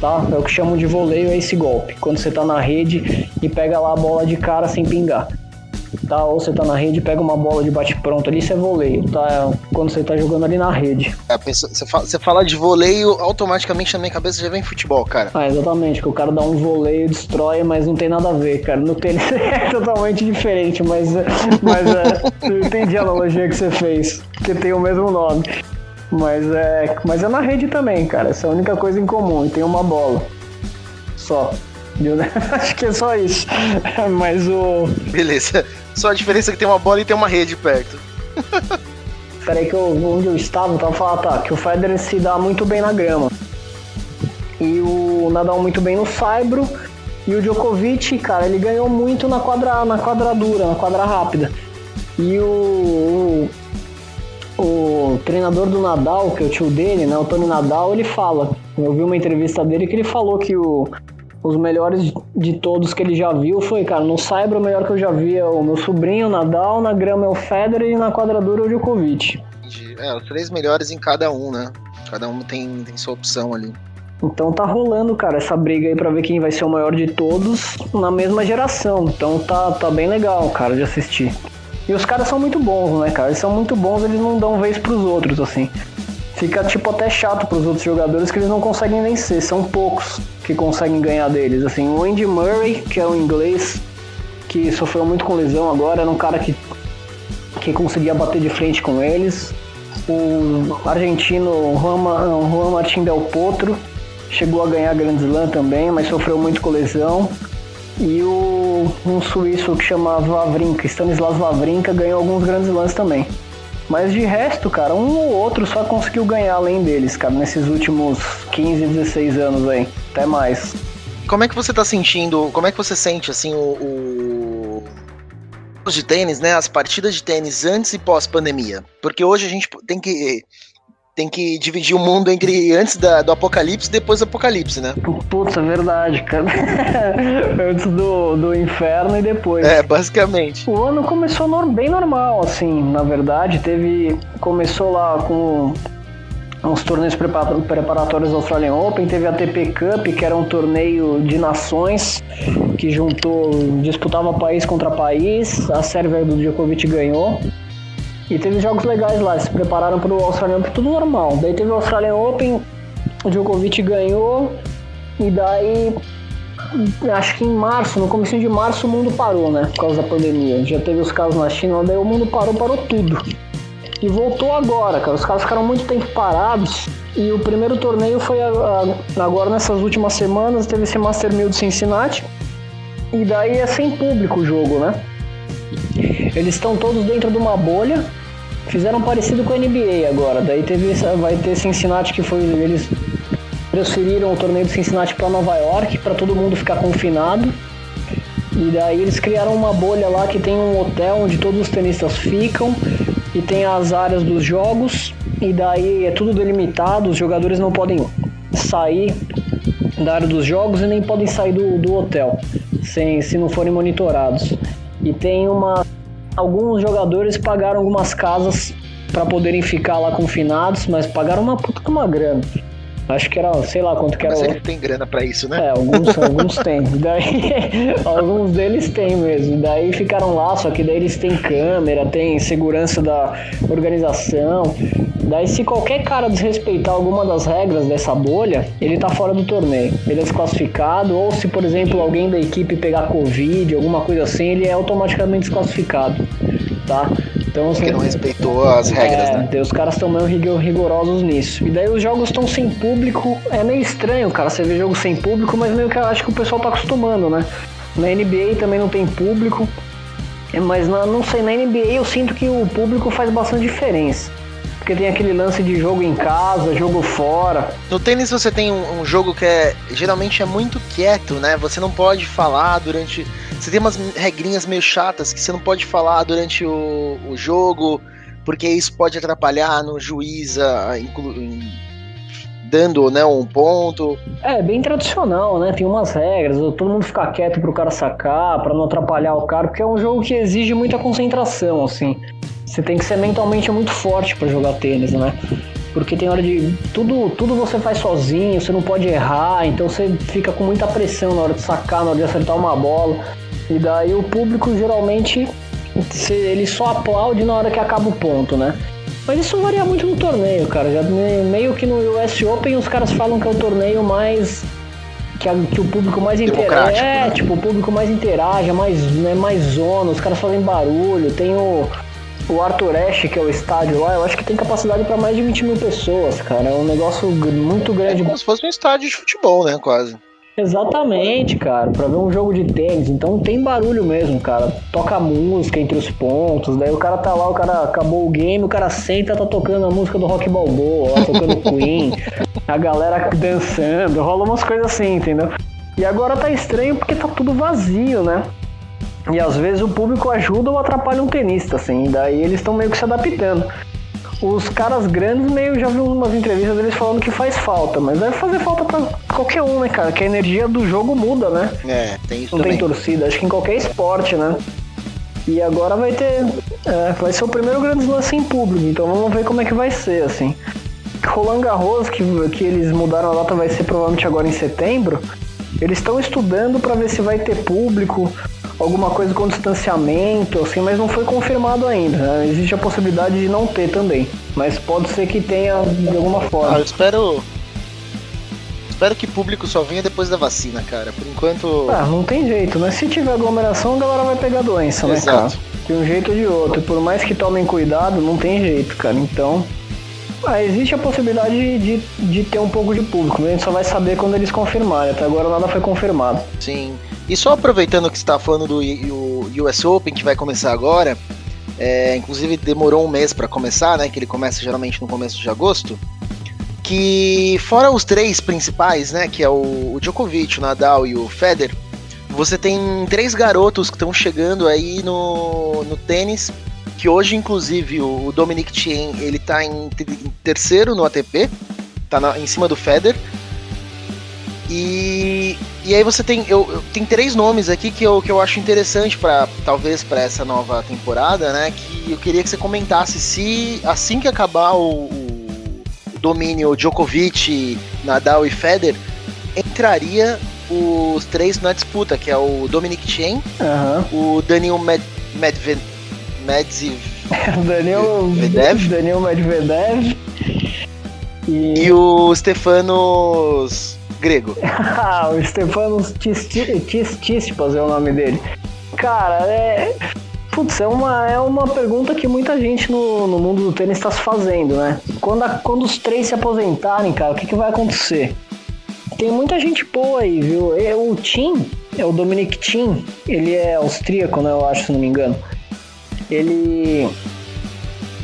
Tá? É o que chamam de voleio, é esse golpe. Quando você tá na rede e pega lá a bola de cara sem pingar tá? Ou você tá na rede, pega uma bola de bate-pronto ali, isso é voleio, tá? Quando você tá jogando ali na rede. É, você, fala, você fala de voleio, automaticamente na minha cabeça já vem futebol, cara. Ah, exatamente, que o cara dá um voleio, destrói, mas não tem nada a ver, cara. No tênis é totalmente diferente, mas, mas é, eu entendi a analogia que você fez, porque tem o mesmo nome. Mas é, mas é na rede também, cara. Essa é a única coisa em comum. E tem uma bola. Só. Acho que é só isso. Mas o. Beleza. Só a diferença é que tem uma bola e tem uma rede perto. Peraí que eu, onde eu estava, eu tava falando, tá, que o Federer se dá muito bem na grama. E o Nadal muito bem no saibro. E o Djokovic, cara, ele ganhou muito na, quadra, na quadradura, na quadra rápida. E o, o, o treinador do Nadal, que é o tio dele, né, o Tony Nadal, ele fala. Eu vi uma entrevista dele que ele falou que o, os melhores de todos que ele já viu foi, cara, no Cyber o melhor que eu já vi é o meu sobrinho, o Nadal, na grama é o Federer e na quadradura é o Djokovic. É, os três melhores em cada um, né? Cada um tem, tem sua opção ali. Então tá rolando, cara, essa briga aí pra ver quem vai ser o maior de todos na mesma geração. Então tá, tá bem legal, cara, de assistir. E os caras são muito bons, né, cara? Eles são muito bons, eles não dão vez pros outros, assim fica tipo até chato para os outros jogadores que eles não conseguem vencer. São poucos que conseguem ganhar deles. Assim, o Andy Murray, que é um inglês que sofreu muito com lesão agora, era um cara que, que conseguia bater de frente com eles. O argentino Juan, Juan Martín Del Potro chegou a ganhar Grand Slam também, mas sofreu muito com lesão. E o, um suíço que chamava Wawrinka, Stanislas Wawrinka, ganhou alguns Grand Slams também. Mas de resto, cara, um ou outro só conseguiu ganhar além deles, cara, nesses últimos 15, 16 anos aí. Até mais. Como é que você tá sentindo, como é que você sente, assim, o, o de tênis, né? As partidas de tênis antes e pós-pandemia. Porque hoje a gente tem que tem que dividir o mundo entre antes da, do apocalipse e depois do apocalipse, né? Putz, é verdade, cara. antes do, do inferno e depois. É, basicamente. O ano começou bem normal, assim, na verdade. Teve. Começou lá com uns torneios preparatórios do Australian Open, teve a TP Cup, que era um torneio de nações que juntou, disputava país contra país, a Sérvia do Djokovic ganhou. E teve jogos legais lá, se prepararam para o Australian Open, tudo normal. Daí teve o Australian Open, o Djokovic ganhou, e daí acho que em março, no começo de março, o mundo parou, né? Por causa da pandemia. Já teve os casos na China, daí o mundo parou, parou tudo. E voltou agora, cara. Os caras ficaram muito tempo parados. E o primeiro torneio foi agora nessas últimas semanas, teve esse Master 1000 de Cincinnati. E daí é sem público o jogo, né? Eles estão todos dentro de uma bolha. Fizeram parecido com a NBA agora. Daí teve, vai ter Cincinnati que foi. Eles transferiram o torneio de Cincinnati para Nova York para todo mundo ficar confinado. E daí eles criaram uma bolha lá que tem um hotel onde todos os tenistas ficam e tem as áreas dos jogos e daí é tudo delimitado, os jogadores não podem sair da área dos jogos e nem podem sair do, do hotel sem, se não forem monitorados. E tem uma. Alguns jogadores pagaram algumas casas para poderem ficar lá confinados, mas pagaram uma puta uma grana. Acho que era, sei lá quanto que era. Mas ele tem grana para isso, né? É, alguns, alguns têm. Daí, alguns deles têm mesmo. Daí ficaram lá, só que daí eles têm câmera, tem segurança da organização. Daí se qualquer cara desrespeitar alguma das regras dessa bolha, ele tá fora do torneio. Ele é desclassificado, ou se, por exemplo, alguém da equipe pegar Covid, alguma coisa assim, ele é automaticamente desclassificado. Tá? Então, Porque assim, não respeitou as regras, é, né? Os caras estão meio rigorosos nisso. E daí os jogos estão sem público. É meio estranho, cara, você vê jogo sem público, mas meio que eu acho que o pessoal tá acostumando, né? Na NBA também não tem público. É, mas na, não sei, na NBA eu sinto que o público faz bastante diferença. Porque tem aquele lance de jogo em casa, jogo fora. No tênis você tem um, um jogo que é geralmente é muito quieto, né? Você não pode falar durante você tem umas regrinhas meio chatas que você não pode falar durante o, o jogo, porque isso pode atrapalhar no juiz a, inclu, dando né, um ponto. É, bem tradicional, né? Tem umas regras, todo mundo ficar quieto pro cara sacar, para não atrapalhar o cara, porque é um jogo que exige muita concentração, assim. Você tem que ser mentalmente muito forte para jogar tênis, né? Porque tem hora de. Tudo, tudo você faz sozinho, você não pode errar, então você fica com muita pressão na hora de sacar, na hora de acertar uma bola. E daí o público geralmente ele só aplaude na hora que acaba o ponto, né? Mas isso varia muito no torneio, cara. Já meio que no US Open os caras falam que é o torneio mais que, a, que o público mais interage. É, né? tipo, o público mais interage, mais, né, mais zona, os caras fazem barulho. Tem o, o Arthur Ashe, que é o estádio lá, eu acho que tem capacidade para mais de 20 mil pessoas, cara. É um negócio muito grande. É como se fosse um estádio de futebol, né? Quase. Exatamente, cara, para ver um jogo de tênis. Então tem barulho mesmo, cara. Toca música entre os pontos, daí o cara tá lá, o cara acabou o game, o cara senta, tá tocando a música do Rock Balboa, lá tocando Queen, a galera dançando, rola umas coisas assim, entendeu? E agora tá estranho porque tá tudo vazio, né? E às vezes o público ajuda ou atrapalha um tenista, assim, daí eles estão meio que se adaptando os caras grandes meio já vi umas entrevistas deles falando que faz falta, mas deve fazer falta pra qualquer um, né, cara? Que a energia do jogo muda, né? É, tem isso Não também. tem torcida, acho que em qualquer esporte, né? E agora vai ter. É, vai ser o primeiro grande lance em público, então vamos ver como é que vai ser, assim. Roland Garros, que, que eles mudaram a data, vai ser provavelmente agora em setembro. Eles estão estudando para ver se vai ter público, alguma coisa com distanciamento, assim, mas não foi confirmado ainda. Né? Existe a possibilidade de não ter também, mas pode ser que tenha de alguma forma. Ah, eu espero. Espero que público só venha depois da vacina, cara. Por enquanto. Ah, não tem jeito, né? Se tiver aglomeração, a galera vai pegar doença, Exato. né, cara? De um jeito ou de outro. Por mais que tomem cuidado, não tem jeito, cara. Então. Ah, existe a possibilidade de, de, de ter um pouco de público, a gente só vai saber quando eles confirmarem. Até agora nada foi confirmado. Sim. E só aproveitando que está falando do US Open, que vai começar agora, é, inclusive demorou um mês para começar, né? Que ele começa geralmente no começo de agosto. Que fora os três principais, né? Que é o, o Djokovic, o Nadal e o Federer, você tem três garotos que estão chegando aí no, no tênis que hoje, inclusive, o Dominic Thiem, ele tá em, em terceiro no ATP, tá na, em cima do Federer. E, e aí você tem eu, eu, tem três nomes aqui que eu, que eu acho interessante para talvez para essa nova temporada, né? Que eu queria que você comentasse se assim que acabar o, o domínio Djokovic, Nadal e Federer entraria os três na disputa, que é o Dominic Chen, uhum. o Daniel Med Medved Medvedev, Daniel Medvedev, Daniel Medvedev e... e o Stefanos grego. o Stefanos Tsitsipas é o nome dele. Cara, é Putz, é uma, é uma pergunta que muita gente no, no mundo do tênis está se fazendo, né? Quando, a, quando os três se aposentarem, cara, o que, que vai acontecer? Tem muita gente boa aí, viu? É, o Tim, é o Dominic Tim, ele é austríaco, né? Eu acho, se não me engano. Ele.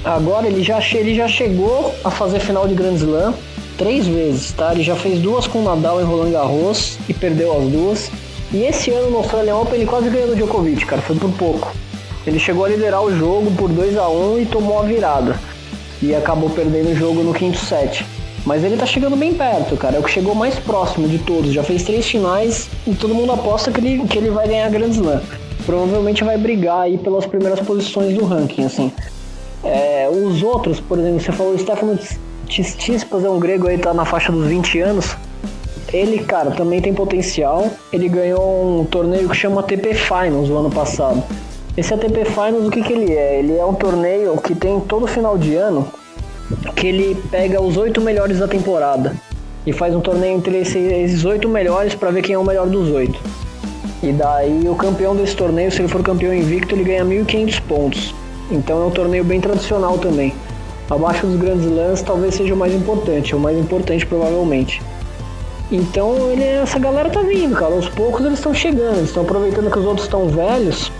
Agora ele já, ele já chegou a fazer final de Grand Slam três vezes, tá? Ele já fez duas com o Nadal em Roland Garros e perdeu as duas. E esse ano no Australian Open ele quase ganhou do Djokovic, cara, foi por pouco. Ele chegou a liderar o jogo por 2 a 1 e tomou a virada. E acabou perdendo o jogo no quinto set. Mas ele tá chegando bem perto, cara. É o que chegou mais próximo de todos. Já fez três finais e todo mundo aposta que ele, que ele vai ganhar a Grand Slam. Provavelmente vai brigar aí pelas primeiras posições do ranking, assim. É, os outros, por exemplo, você falou o Stefano Tsitsipas, é um grego aí, tá na faixa dos 20 anos. Ele, cara, também tem potencial. Ele ganhou um torneio que chama TP Finals o ano passado. Esse ATP Finals, o que, que ele é? Ele é um torneio que tem todo final de ano que ele pega os oito melhores da temporada e faz um torneio entre esses oito melhores para ver quem é o melhor dos oito. E daí o campeão desse torneio, se ele for campeão invicto, ele ganha 1.500 pontos. Então é um torneio bem tradicional também. Abaixo dos grandes lãs talvez seja o mais importante, o mais importante provavelmente. Então ele, essa galera tá vindo, cara. Aos poucos eles estão chegando, eles estão aproveitando que os outros estão velhos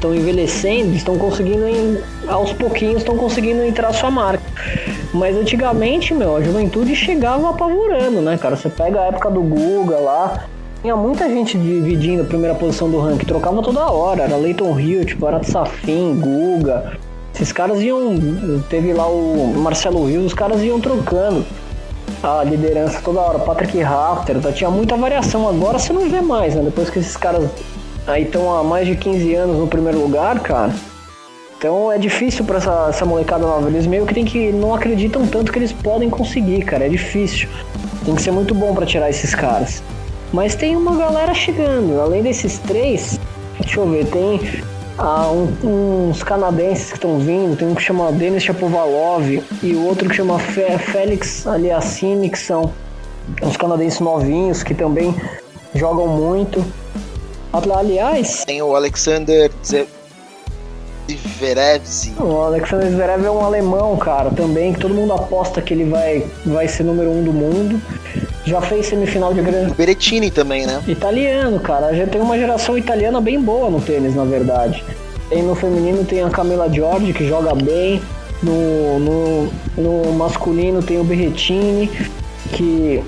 estão envelhecendo, estão conseguindo, aos pouquinhos, estão conseguindo entrar sua marca. Mas antigamente, meu, a juventude chegava apavorando, né, cara? Você pega a época do Guga lá, tinha muita gente dividindo a primeira posição do ranking, trocava toda hora, era Leighton Hill, tipo, era Safin, Guga. Esses caras iam. Teve lá o Marcelo Rios, os caras iam trocando a liderança toda hora. Patrick Rafter, tá, tinha muita variação. Agora você não vê mais, né? Depois que esses caras aí estão há mais de 15 anos no primeiro lugar, cara. Então é difícil para essa, essa molecada nova. Eles meio que tem que não acreditam tanto que eles podem conseguir, cara. É difícil. Tem que ser muito bom para tirar esses caras. Mas tem uma galera chegando. Além desses três, deixa eu ver, tem ah, um, uns canadenses que estão vindo. Tem um que chama Denis Chapovalov e o outro que chama Félix Aliassime, que são uns canadenses novinhos que também jogam muito. Aliás. Tem o Alexander Zverev. O Alexander Zverev é um alemão, cara, também, que todo mundo aposta que ele vai, vai ser número um do mundo. Já fez semifinal de grande. Berettini também, né? Italiano, cara. Já tem uma geração italiana bem boa no tênis, na verdade. Tem no feminino tem a Camila Giorgi, que joga bem. No, no, no masculino tem o Berrettini, que,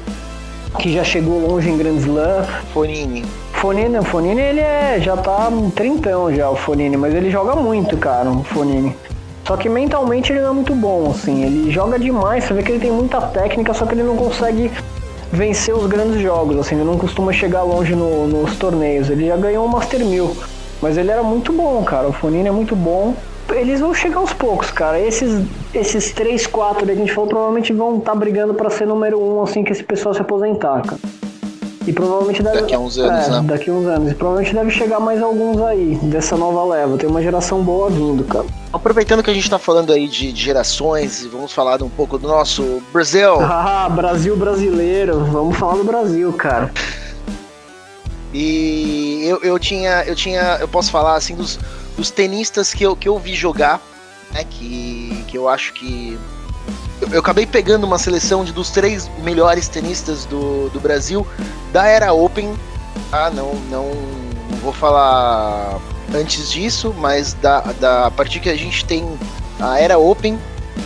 que já chegou longe em Grand Slam. Fonini. Fonini, o Fonini ele é, já tá um trintão já, o Fonini, mas ele joga muito, cara, o Fonini. Só que mentalmente ele não é muito bom, assim, ele joga demais, você vê que ele tem muita técnica, só que ele não consegue vencer os grandes jogos, assim, ele não costuma chegar longe no, nos torneios. Ele já ganhou o Master 1000, mas ele era muito bom, cara, o Fonini é muito bom. Eles vão chegar aos poucos, cara. Esses, esses 3, 4 que a gente falou provavelmente vão estar tá brigando para ser número 1 um, assim que esse pessoal se aposentar, cara. E provavelmente deve. Daqui a uns anos, é, né? Daqui a uns anos. E provavelmente deve chegar mais alguns aí, dessa nova leva. Tem uma geração boa vindo, cara. Aproveitando que a gente tá falando aí de, de gerações, vamos falar um pouco do nosso Brasil. Ah, Brasil brasileiro. Vamos falar do Brasil, cara. E eu, eu tinha. Eu tinha. Eu posso falar assim dos, dos tenistas que eu, que eu vi jogar, né? Que, que eu acho que eu acabei pegando uma seleção de dos três melhores tenistas do, do Brasil da era Open. Ah, não, não, vou falar antes disso, mas da, da a partir que a gente tem a era Open,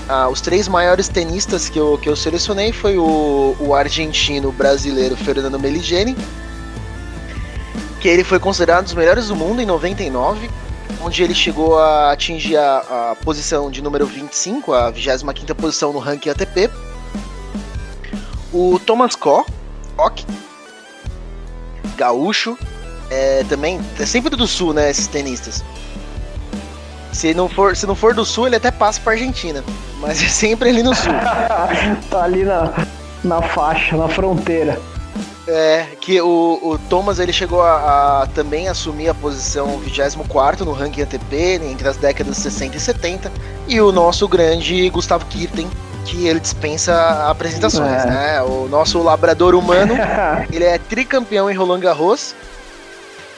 ah, os três maiores tenistas que eu, que eu selecionei foi o, o argentino brasileiro Fernando Meligeni, que ele foi considerado um dos melhores do mundo em 99. Onde ele chegou a atingir a, a posição de número 25, a 25 posição no ranking ATP. O Thomas Koch, gaúcho, é, também, é sempre do sul, né, esses tenistas. Se não, for, se não for do sul, ele até passa pra Argentina. Mas é sempre ali no sul. tá ali na, na faixa, na fronteira. É, que o, o Thomas ele chegou a, a, também assumir a posição 24 no ranking ATP entre as décadas 60 e 70. E o nosso grande Gustavo Kirten, que ele dispensa apresentações, é. né? O nosso labrador humano, ele é tricampeão em Roland Garros.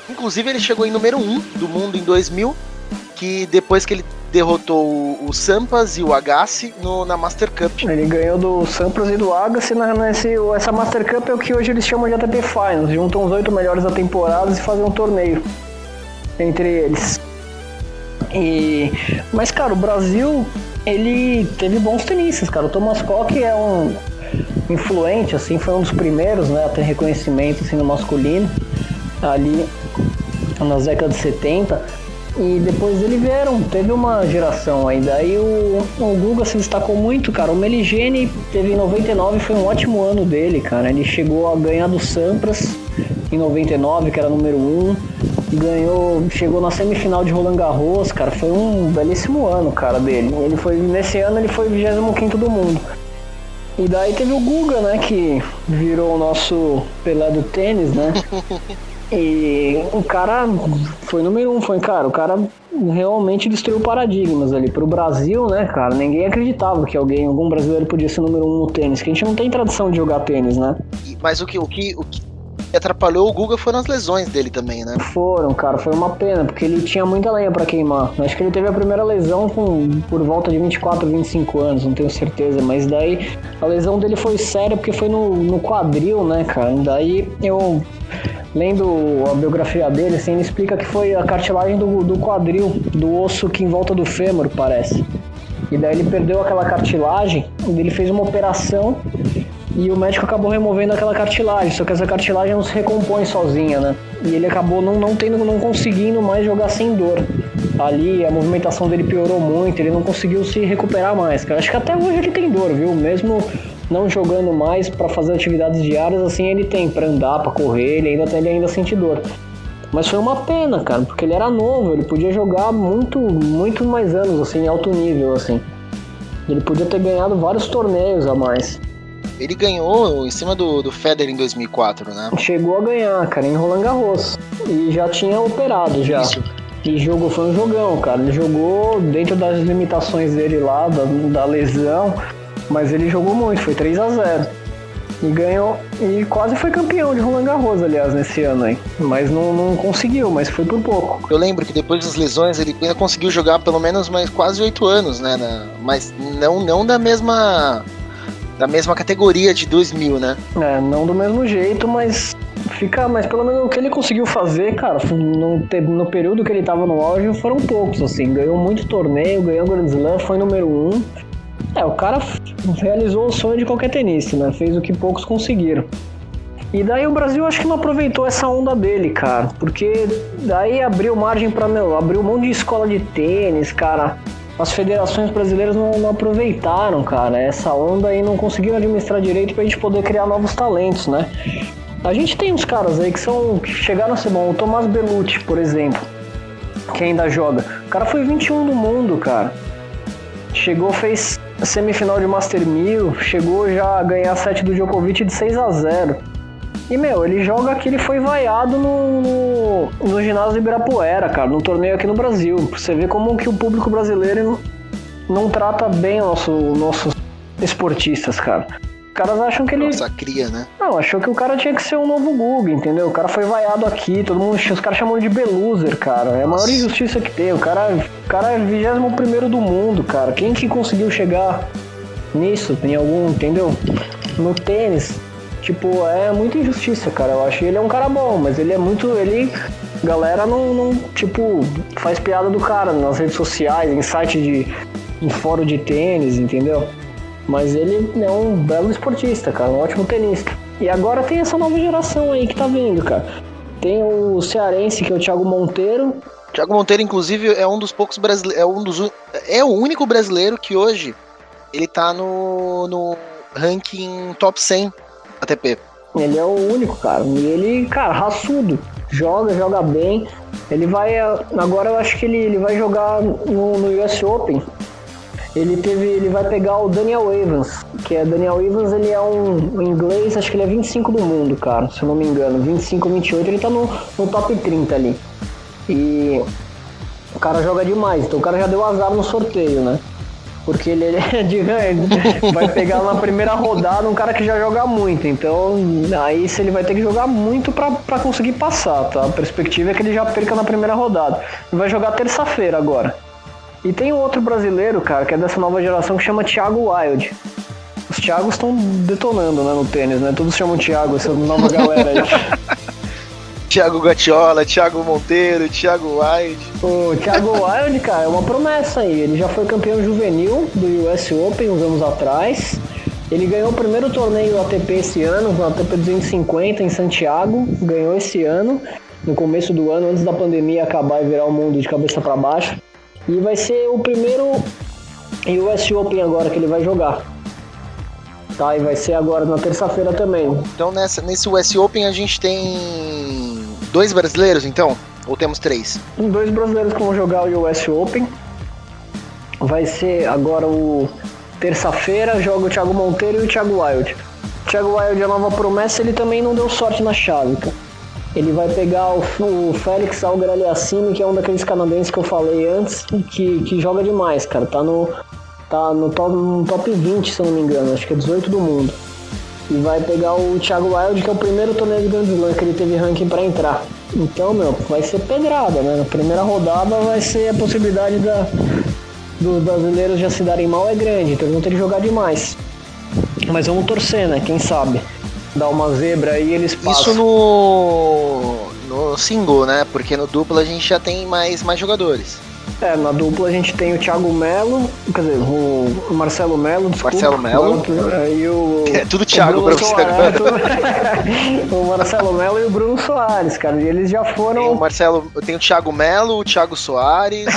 Inclusive ele chegou em número 1 do mundo em 2000, que depois que ele derrotou o, Sampas e o Agassi no, na Master Cup. Ele ganhou do Sampas e do Agassi na, nesse, essa Master Cup é o que hoje eles chamam de ATP Finals. Juntam os oito melhores da temporada e fazem um torneio entre eles. E, mas, cara, o Brasil, ele teve bons tenistas, cara. O Thomas Koch é um influente, assim, foi um dos primeiros, né, a ter reconhecimento, assim, no masculino, ali nas décadas de 70. E depois dele vieram, teve uma geração aí. Daí o, o Guga se destacou muito, cara. O Meligene teve em 99, foi um ótimo ano dele, cara. Ele chegou a ganhar do Sampras em 99, que era número 1. Ganhou, chegou na semifinal de Roland Garros, cara. Foi um belíssimo ano, cara, dele. Ele foi, nesse ano ele foi 25 do mundo. E daí teve o Guga, né, que virou o nosso Pelé do tênis, né? E o cara foi número um, foi, cara, o cara realmente destruiu paradigmas ali. Pro Brasil, né, cara, ninguém acreditava que alguém, algum brasileiro podia ser número um no tênis, que a gente não tem tradição de jogar tênis, né? Mas o que, o que, o que atrapalhou o Guga foram as lesões dele também, né? Foram, cara, foi uma pena, porque ele tinha muita lenha para queimar. Acho que ele teve a primeira lesão com por volta de 24, 25 anos, não tenho certeza, mas daí a lesão dele foi séria porque foi no, no quadril, né, cara? Daí eu lendo a biografia dele, assim, ele explica que foi a cartilagem do, do quadril, do osso que em volta do fêmur, parece. E daí ele perdeu aquela cartilagem, ele fez uma operação e o médico acabou removendo aquela cartilagem, só que essa cartilagem não se recompõe sozinha, né? E ele acabou não, não tendo, não conseguindo mais jogar sem dor. Ali a movimentação dele piorou muito, ele não conseguiu se recuperar mais, cara. Acho que até hoje ele tem dor, viu? Mesmo não jogando mais para fazer atividades diárias, assim ele tem para andar, para correr, ele ainda ele ainda sente dor. Mas foi uma pena, cara, porque ele era novo, ele podia jogar muito, muito mais anos, assim, em alto nível, assim. Ele podia ter ganhado vários torneios a mais. Ele ganhou em cima do, do Federer em 2004, né? Chegou a ganhar, cara, em Roland Garros. E já tinha operado, já. Isso. E jogou, foi um jogão, cara. Ele jogou dentro das limitações dele lá, da, da lesão. Mas ele jogou muito, foi 3 a 0 E ganhou. E quase foi campeão de Roland Garros, aliás, nesse ano aí. Mas não, não conseguiu, mas foi por pouco. Eu lembro que depois das lesões ele ainda conseguiu jogar pelo menos mais quase 8 anos, né? Mas não, não da mesma. Da mesma categoria de 2000, né? É, não do mesmo jeito, mas fica, mas pelo menos o que ele conseguiu fazer, cara, no, no período que ele tava no auge foram poucos, assim, ganhou muito torneio, ganhou o Grand Slam, foi número um, é, o cara realizou o sonho de qualquer tenista, né? Fez o que poucos conseguiram. E daí o Brasil acho que não aproveitou essa onda dele, cara. Porque daí abriu margem para meu, abriu um monte de escola de tênis, cara. As federações brasileiras não, não aproveitaram, cara, essa onda e não conseguiram administrar direito pra gente poder criar novos talentos, né? A gente tem uns caras aí que são que chegaram a ser bom, o Tomás Belucci, por exemplo, que ainda joga. O cara foi 21 do mundo, cara. Chegou, fez semifinal de Master 1000, chegou já a ganhar set do Djokovic de 6 a 0 E, meu, ele joga que ele foi vaiado no, no, no ginásio de Ibirapuera, cara, no torneio aqui no Brasil. Você vê como que o público brasileiro não trata bem nossos nosso esportistas, cara caras acham que ele. Nossa, cria, né? Não, achou que o cara tinha que ser um novo Google, entendeu? O cara foi vaiado aqui, todo mundo. Os caras chamam de Beluser, cara. É a maior injustiça que tem. O cara, o cara é 21 primeiro do mundo, cara. Quem que conseguiu chegar nisso? Tem algum, entendeu? No tênis. Tipo, é muita injustiça, cara. Eu acho que ele é um cara bom, mas ele é muito. Ele. Galera não, não, tipo, faz piada do cara nas redes sociais, em site de. em fórum de tênis, entendeu? Mas ele é um belo esportista, cara, um ótimo tenista. E agora tem essa nova geração aí que tá vindo, cara. Tem o cearense, que é o Thiago Monteiro, Thiago Monteiro, inclusive, é um dos poucos brasileiros. É um dos. É o único brasileiro que hoje ele tá no, no ranking top 100 ATP. Ele é o único, cara. E ele, cara, raçudo. Joga, joga bem. Ele vai. Agora eu acho que ele, ele vai jogar no, no US Open. Ele teve. Ele vai pegar o Daniel Evans. Que é Daniel Evans, ele é um, um inglês, acho que ele é 25 do mundo, cara, se eu não me engano. 25, 28, ele tá no, no top 30 ali. E o cara joga demais, então o cara já deu azar no sorteio, né? Porque ele, ele é vai pegar na primeira rodada um cara que já joga muito. Então, aí se ele vai ter que jogar muito para conseguir passar, tá? A perspectiva é que ele já perca na primeira rodada. Ele vai jogar terça-feira agora. E tem outro brasileiro, cara, que é dessa nova geração que chama Thiago Wild. Os Thiagos estão detonando, né, no tênis, né? Todos chamam Thiago, essa nova galera aí. Thiago Gatiola, Thiago Monteiro, Thiago Wild. O Thiago Wild, cara, é uma promessa aí. Ele já foi campeão juvenil do US Open uns anos atrás. Ele ganhou o primeiro torneio ATP esse ano, no ATP 250 em Santiago. Ganhou esse ano, no começo do ano, antes da pandemia acabar e virar o mundo de cabeça para baixo. E vai ser o primeiro US Open agora que ele vai jogar. Tá, e vai ser agora na terça-feira também. Então nessa, nesse US Open a gente tem dois brasileiros, então? Ou temos três? Dois brasileiros que vão jogar o US Open. Vai ser agora o terça-feira, joga o Thiago Monteiro e o Thiago Wild. O Thiago Wild, a nova promessa, ele também não deu sorte na chave, cara. Ele vai pegar o, o Félix Algraliassime, que é um daqueles canadenses que eu falei antes, que, que joga demais, cara. Tá no, tá no top, no top 20, se eu não me engano, acho que é 18 do mundo. E vai pegar o Thiago Wild, que é o primeiro torneio de Grand Slam que ele teve ranking para entrar. Então, meu, vai ser pedrada, né? Na primeira rodada vai ser a possibilidade da, dos brasileiros já se darem mal é grande, então eles vão ter que jogar demais. Mas vamos torcer, né? Quem sabe? Dar uma zebra aí eles passam. Isso no, no single, né? Porque no duplo a gente já tem mais, mais jogadores. É, na dupla a gente tem o Thiago Melo, quer dizer, o Marcelo Melo, desculpa. Marcelo Melo. E o, é tudo Thiago pra você agora. o Marcelo Melo e o Bruno Soares, cara. E eles já foram. Tem o Marcelo, tem o Thiago Melo, o Thiago Soares,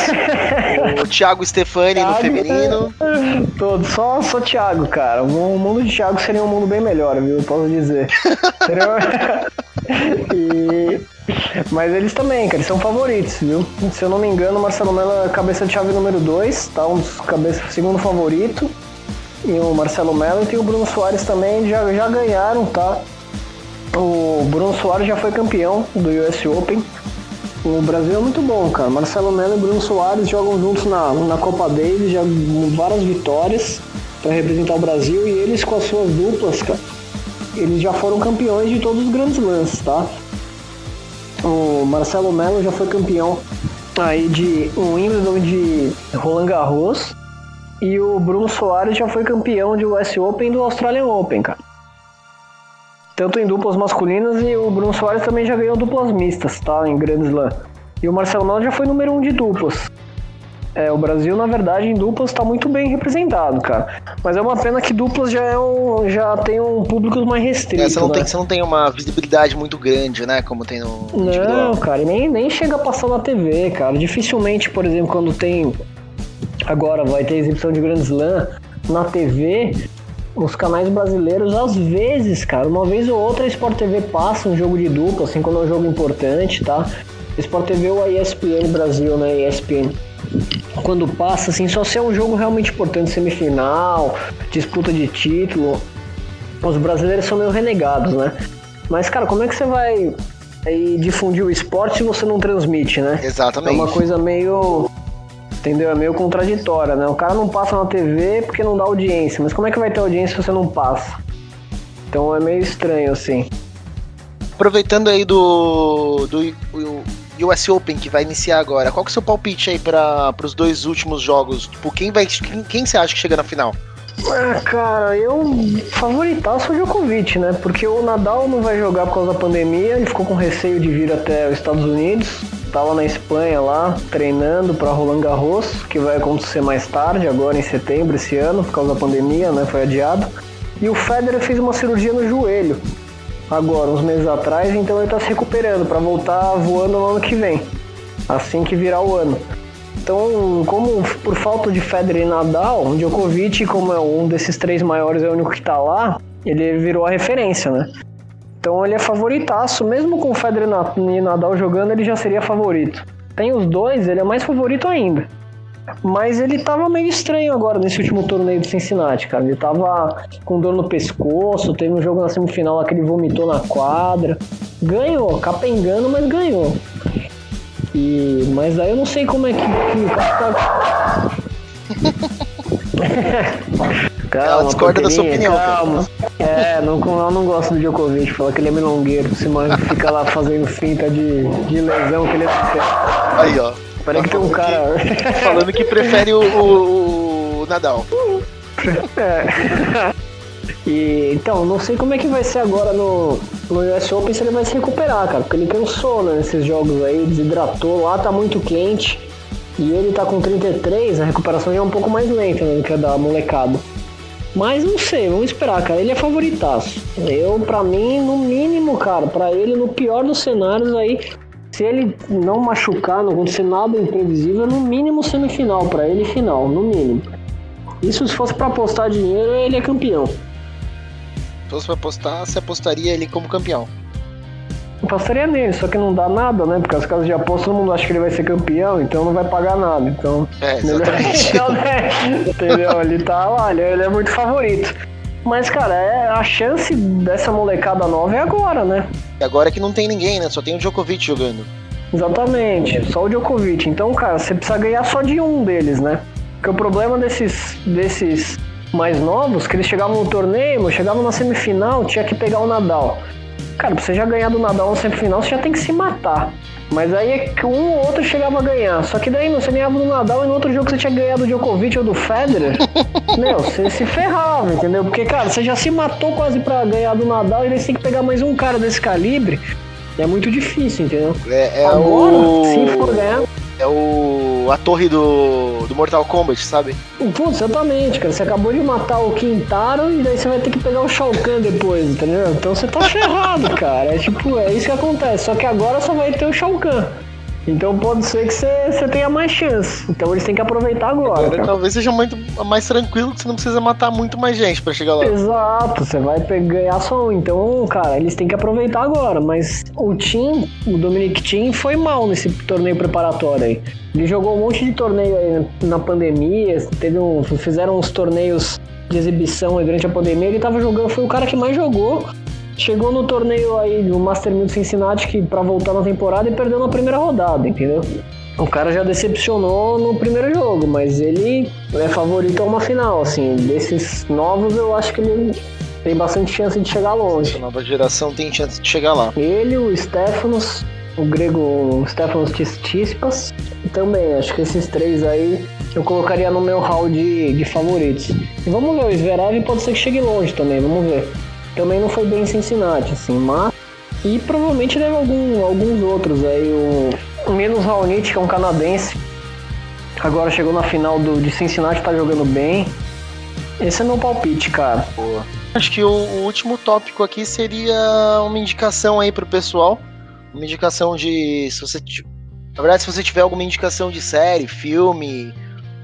o Thiago Stefani Thiago, no feminino. Todo, só, só Thiago, cara. O mundo de Thiago seria um mundo bem melhor, viu? Posso dizer. seria... e mas eles também, cara, eles são favoritos, viu? Se eu não me engano, o Marcelo Melo é cabeça de chave número 2, tá? Um dos cabeça, segundo favorito. E o Marcelo Melo e tem o Bruno Soares também, já, já ganharam, tá? O Bruno Soares já foi campeão do US Open. O Brasil é muito bom, cara. Marcelo Melo e Bruno Soares jogam juntos na, na Copa Davis, já várias vitórias para representar o Brasil e eles com as suas duplas, cara, eles já foram campeões de todos os grandes lances, tá? O Marcelo Melo já foi campeão aí de Wimbledon de Roland Garros e o Bruno Soares já foi campeão de US Open e do Australian Open, cara. Tanto em duplas masculinas e o Bruno Soares também já ganhou duplas mistas, tá? Em Grand Slam. E o Marcelo Melo já foi número um de duplas. É, o Brasil, na verdade, em duplas está muito bem representado, cara. Mas é uma pena que duplas já, é um, já tem um público mais restrito. É, você, não né? tem, você não tem uma visibilidade muito grande, né? Como tem no. Não, cara, nem, nem chega a passar na TV, cara. Dificilmente, por exemplo, quando tem. Agora vai ter exibição de Grand Slam na TV, os canais brasileiros, às vezes, cara, uma vez ou outra a Sport TV passa um jogo de dupla, assim, quando é um jogo importante, tá? Sport TV ou a ESPN Brasil, né? ESPN quando passa, assim, só se é um jogo realmente importante, semifinal, disputa de título. Os brasileiros são meio renegados, né? Mas, cara, como é que você vai aí, difundir o esporte se você não transmite, né? Exatamente. É uma coisa meio. Entendeu? É meio contraditória, né? O cara não passa na TV porque não dá audiência. Mas como é que vai ter audiência se você não passa? Então é meio estranho, assim. Aproveitando aí do, do, do US Open que vai iniciar agora, qual que é o seu palpite aí para os dois últimos jogos? Tipo, quem vai quem, quem você acha que chega na final? Ah, cara, eu favoritaço o Djokovic, né? Porque o Nadal não vai jogar por causa da pandemia, ele ficou com receio de vir até os Estados Unidos, tava na Espanha lá, treinando para Roland Garros, que vai acontecer mais tarde, agora em setembro esse ano, por causa da pandemia, né? Foi adiado. E o Federer fez uma cirurgia no joelho agora, uns meses atrás, então ele está se recuperando para voltar voando no ano que vem. assim que virar o ano. Então, como por falta de Federer e Nadal, o Djokovic, como é um desses três maiores, é o único que tá lá, ele virou a referência, né? Então ele é favoritaço, mesmo com o Federer e Nadal jogando, ele já seria favorito. Tem os dois, ele é mais favorito ainda. Mas ele tava meio estranho agora nesse último torneio do Cincinnati, cara. Ele tava com dor no pescoço, teve um jogo na semifinal lá que ele vomitou na quadra. Ganhou, capengando, mas ganhou. E, mas aí eu não sei como é que, que o cara tá. calma, Ela discorda da sua opinião. Calma. É, não, eu não gosto do Djokovic, fala que ele é milongueiro. Se fica lá fazendo finta de, de lesão que ele é. Aí, ó. Parece que tem um cara. Que, falando que prefere o, o, o Nadal. É. E, então, não sei como é que vai ser agora no, no US Open se ele vai se recuperar, cara. Porque ele cansou né, nesses jogos aí, desidratou, lá tá muito quente. E ele tá com 33, a recuperação já é um pouco mais lenta né, do que a da molecada. Mas não sei, vamos esperar, cara. Ele é favoritaço. Eu, pra mim, no mínimo, cara, pra ele, no pior dos cenários aí, se ele não machucar, não acontecer nada imprevisível, no mínimo semifinal para ele final, no mínimo. Isso se fosse para apostar dinheiro, ele é campeão. Se fosse pra apostar, você apostaria ele como campeão. Apostaria nele, só que não dá nada, né? Porque as casas de aposta todo mundo acha que ele vai ser campeão, então não vai pagar nada. Então. É. Melhor... Entendeu? Ele tá lá, ele é muito favorito. Mas, cara, é, a chance dessa molecada nova é agora, né? Agora é que não tem ninguém, né? Só tem o Djokovic jogando. Exatamente, só o Djokovic. Então, cara, você precisa ganhar só de um deles, né? Porque o problema desses, desses mais novos, que eles chegavam no torneio, chegavam na semifinal, tinha que pegar o Nadal. Cara, pra você já ganhar do Nadal na semifinal, você já tem que se matar. Mas aí é que um ou outro chegava a ganhar. Só que daí você ganhava do Nadal e no outro jogo você tinha ganhado do Djokovic ou do Federer. meu, você se ferrava, entendeu? Porque, cara, você já se matou quase pra ganhar do Nadal e daí você tem que pegar mais um cara desse calibre. É muito difícil, entendeu? É, é Agora, o... se for ganhar. É o. a torre do, do Mortal Kombat, sabe? Putz, exatamente, cara. Você acabou de matar o Quintaro e daí você vai ter que pegar o Shao Kahn depois, entendeu? Então você tá ferrado, cara. É tipo, é isso que acontece. Só que agora só vai ter o Shao Kahn. Então pode ser que você tenha mais chance. Então eles têm que aproveitar agora. agora talvez seja muito mais tranquilo que você não precisa matar muito mais gente para chegar lá. Exato, você vai ganhar só um. Então, cara, eles têm que aproveitar agora. Mas o Team, o Dominic Team, foi mal nesse torneio preparatório aí. Ele jogou um monte de torneio aí na pandemia, teve um, fizeram uns torneios de exibição aí durante a pandemia. Ele tava jogando, foi o cara que mais jogou chegou no torneio aí do Master 1000 de Cincinnati que para voltar na temporada e perdeu na primeira rodada, entendeu? O cara já decepcionou no primeiro jogo, mas ele é favorito a uma final, assim. Desses novos, eu acho que ele tem bastante chance de chegar longe. Essa nova geração tem chance de chegar lá. Ele, o Stefanos, o grego Stefanos Tsitsipas, e também, acho que esses três aí eu colocaria no meu hall de, de favoritos. E vamos ver, o Zverev pode ser que chegue longe também, vamos ver também não foi bem em Cincinnati, assim, mas. E provavelmente deve algum, alguns outros aí. O menos Raonic, que é um canadense. Agora chegou na final do, de Cincinnati, tá jogando bem. Esse é meu palpite, cara. Boa. Acho que o, o último tópico aqui seria uma indicação aí pro pessoal. Uma indicação de. Se você. Na verdade, se você tiver alguma indicação de série, filme,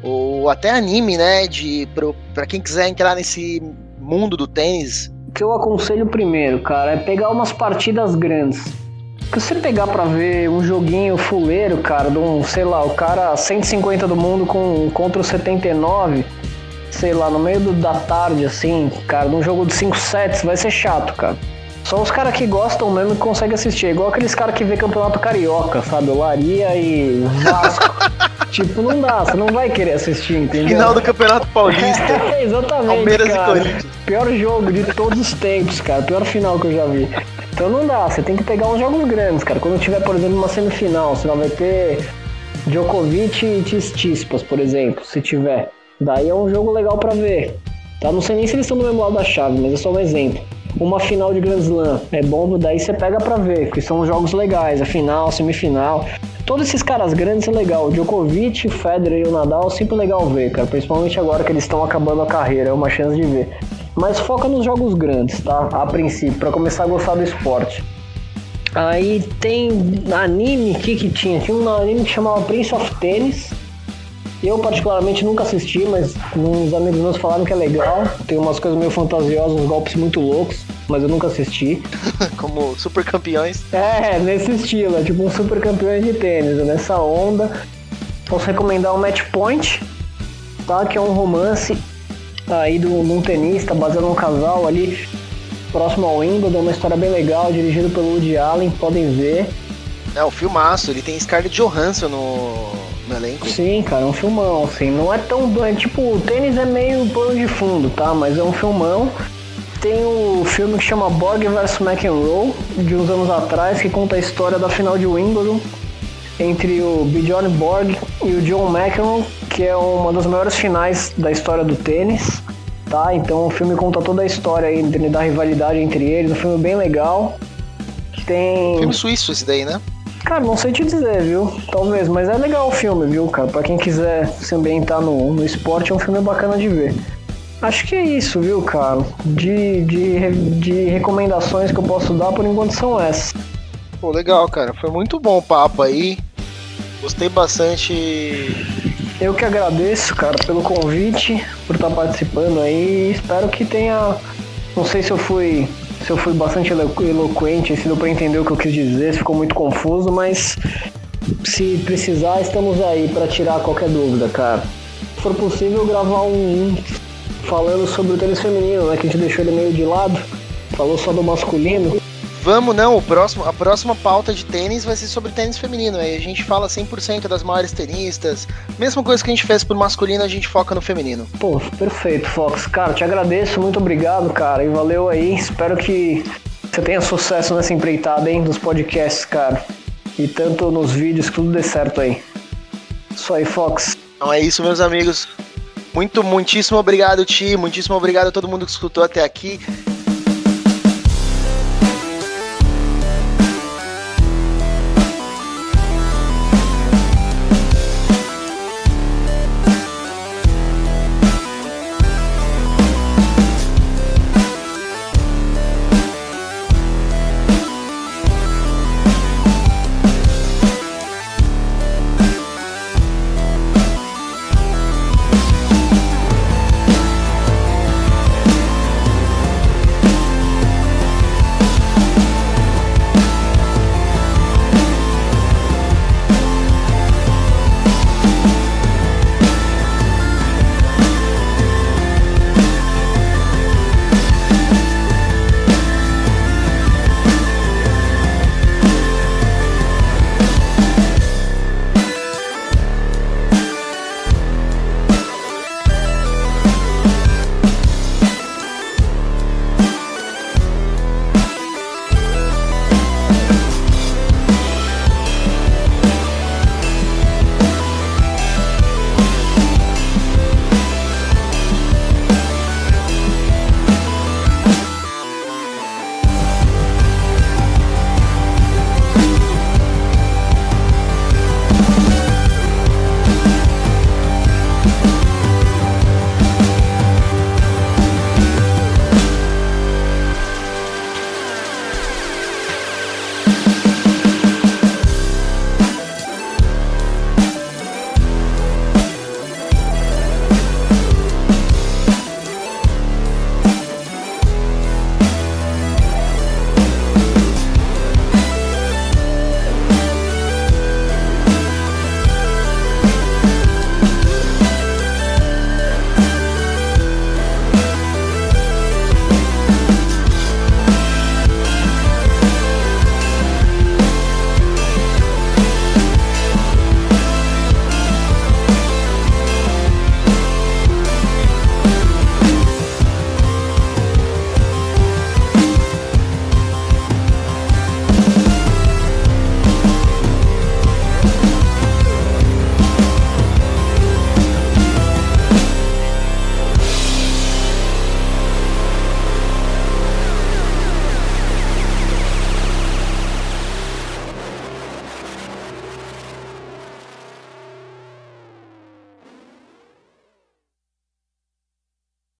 ou até anime, né? De, para quem quiser entrar nesse mundo do tênis, que eu aconselho primeiro, cara, é pegar umas partidas grandes. Porque você pegar para ver um joguinho fuleiro, cara, de um, sei lá, o cara 150 do mundo com, contra o 79, sei lá, no meio do, da tarde, assim, cara, num jogo de 5 sets, vai ser chato, cara. Só os caras que gostam mesmo que conseguem assistir. É igual aqueles caras que vê campeonato carioca, sabe? Laria e Vasco. tipo, não dá, você não vai querer assistir, entendeu? Final do Campeonato Paulista. é, exatamente. Palmeiras cara. e Corinthians. Pior jogo de todos os tempos, cara. Pior final que eu já vi. Então não dá, você tem que pegar uns jogos grandes, cara. Quando tiver, por exemplo, uma semifinal, você vai ter Djokovic e Tistispas, por exemplo, se tiver. Daí é um jogo legal para ver. Tá? Não sei nem se eles estão do mesmo lado da chave, mas é só um exemplo uma final de Grand Slam. É bom, daí você pega pra ver, que são jogos legais, a final, semifinal. Todos esses caras grandes é legal. O Djokovic, o Federer e o Nadal é sempre legal ver, cara. Principalmente agora que eles estão acabando a carreira, é uma chance de ver. Mas foca nos jogos grandes, tá? A princípio, para começar a gostar do esporte. Aí tem anime, que que tinha? Tinha um anime que chamava Prince of Tennis. Eu particularmente nunca assisti, mas uns amigos meus falaram que é legal. Tem umas coisas meio fantasiosas, uns golpes muito loucos, mas eu nunca assisti. Como super campeões. É, nesse estilo, é tipo um super campeão de tênis, nessa onda. Posso recomendar o Match Point, tá? Que é um romance aí de um tenista baseado num casal ali próximo ao Wimbledon, uma história bem legal, dirigido pelo Woody Allen, podem ver. É um filmaço, ele tem Scarlett Johansson no, no elenco. Sim, cara, é um filmão, assim, não é tão bom, é, tipo, o tênis é meio plano de fundo, tá? Mas é um filmão. Tem o filme que chama Borg vs McEnroe, de uns anos atrás, que conta a história da final de Wimbledon entre o Bjorn Borg e o John McEnroe, que é uma das maiores finais da história do tênis tá? Então o filme conta toda a história aí da rivalidade entre eles, um filme bem legal. Tem. Filme suíço esse daí, né? Cara, não sei te dizer, viu? Talvez, mas é legal o filme, viu, cara? Pra quem quiser se ambientar no, no esporte, é um filme bacana de ver. Acho que é isso, viu, cara? De, de, de recomendações que eu posso dar por enquanto são essas. Pô, legal, cara. Foi muito bom o papo aí. Gostei bastante eu que agradeço, cara, pelo convite, por estar participando aí. Espero que tenha. Não sei se eu fui. Se eu fui bastante eloquente, se deu pra entender o que eu quis dizer, se ficou muito confuso, mas se precisar, estamos aí para tirar qualquer dúvida, cara. Se for possível, gravar um falando sobre o tênis feminino, né? Que a gente deixou ele meio de lado, falou só do masculino. Vamos, não, o próximo, a próxima pauta de tênis vai ser sobre tênis feminino. Aí a gente fala 100% das maiores tenistas. Mesma coisa que a gente fez pro masculino, a gente foca no feminino. Pô, perfeito, Fox. Cara, te agradeço, muito obrigado, cara. E valeu aí. Espero que você tenha sucesso nessa empreitada, hein, dos podcasts, cara. E tanto nos vídeos, que tudo dê certo aí. Isso aí, Fox. Então é isso, meus amigos. Muito, muitíssimo obrigado, Ti. Muitíssimo obrigado a todo mundo que escutou até aqui.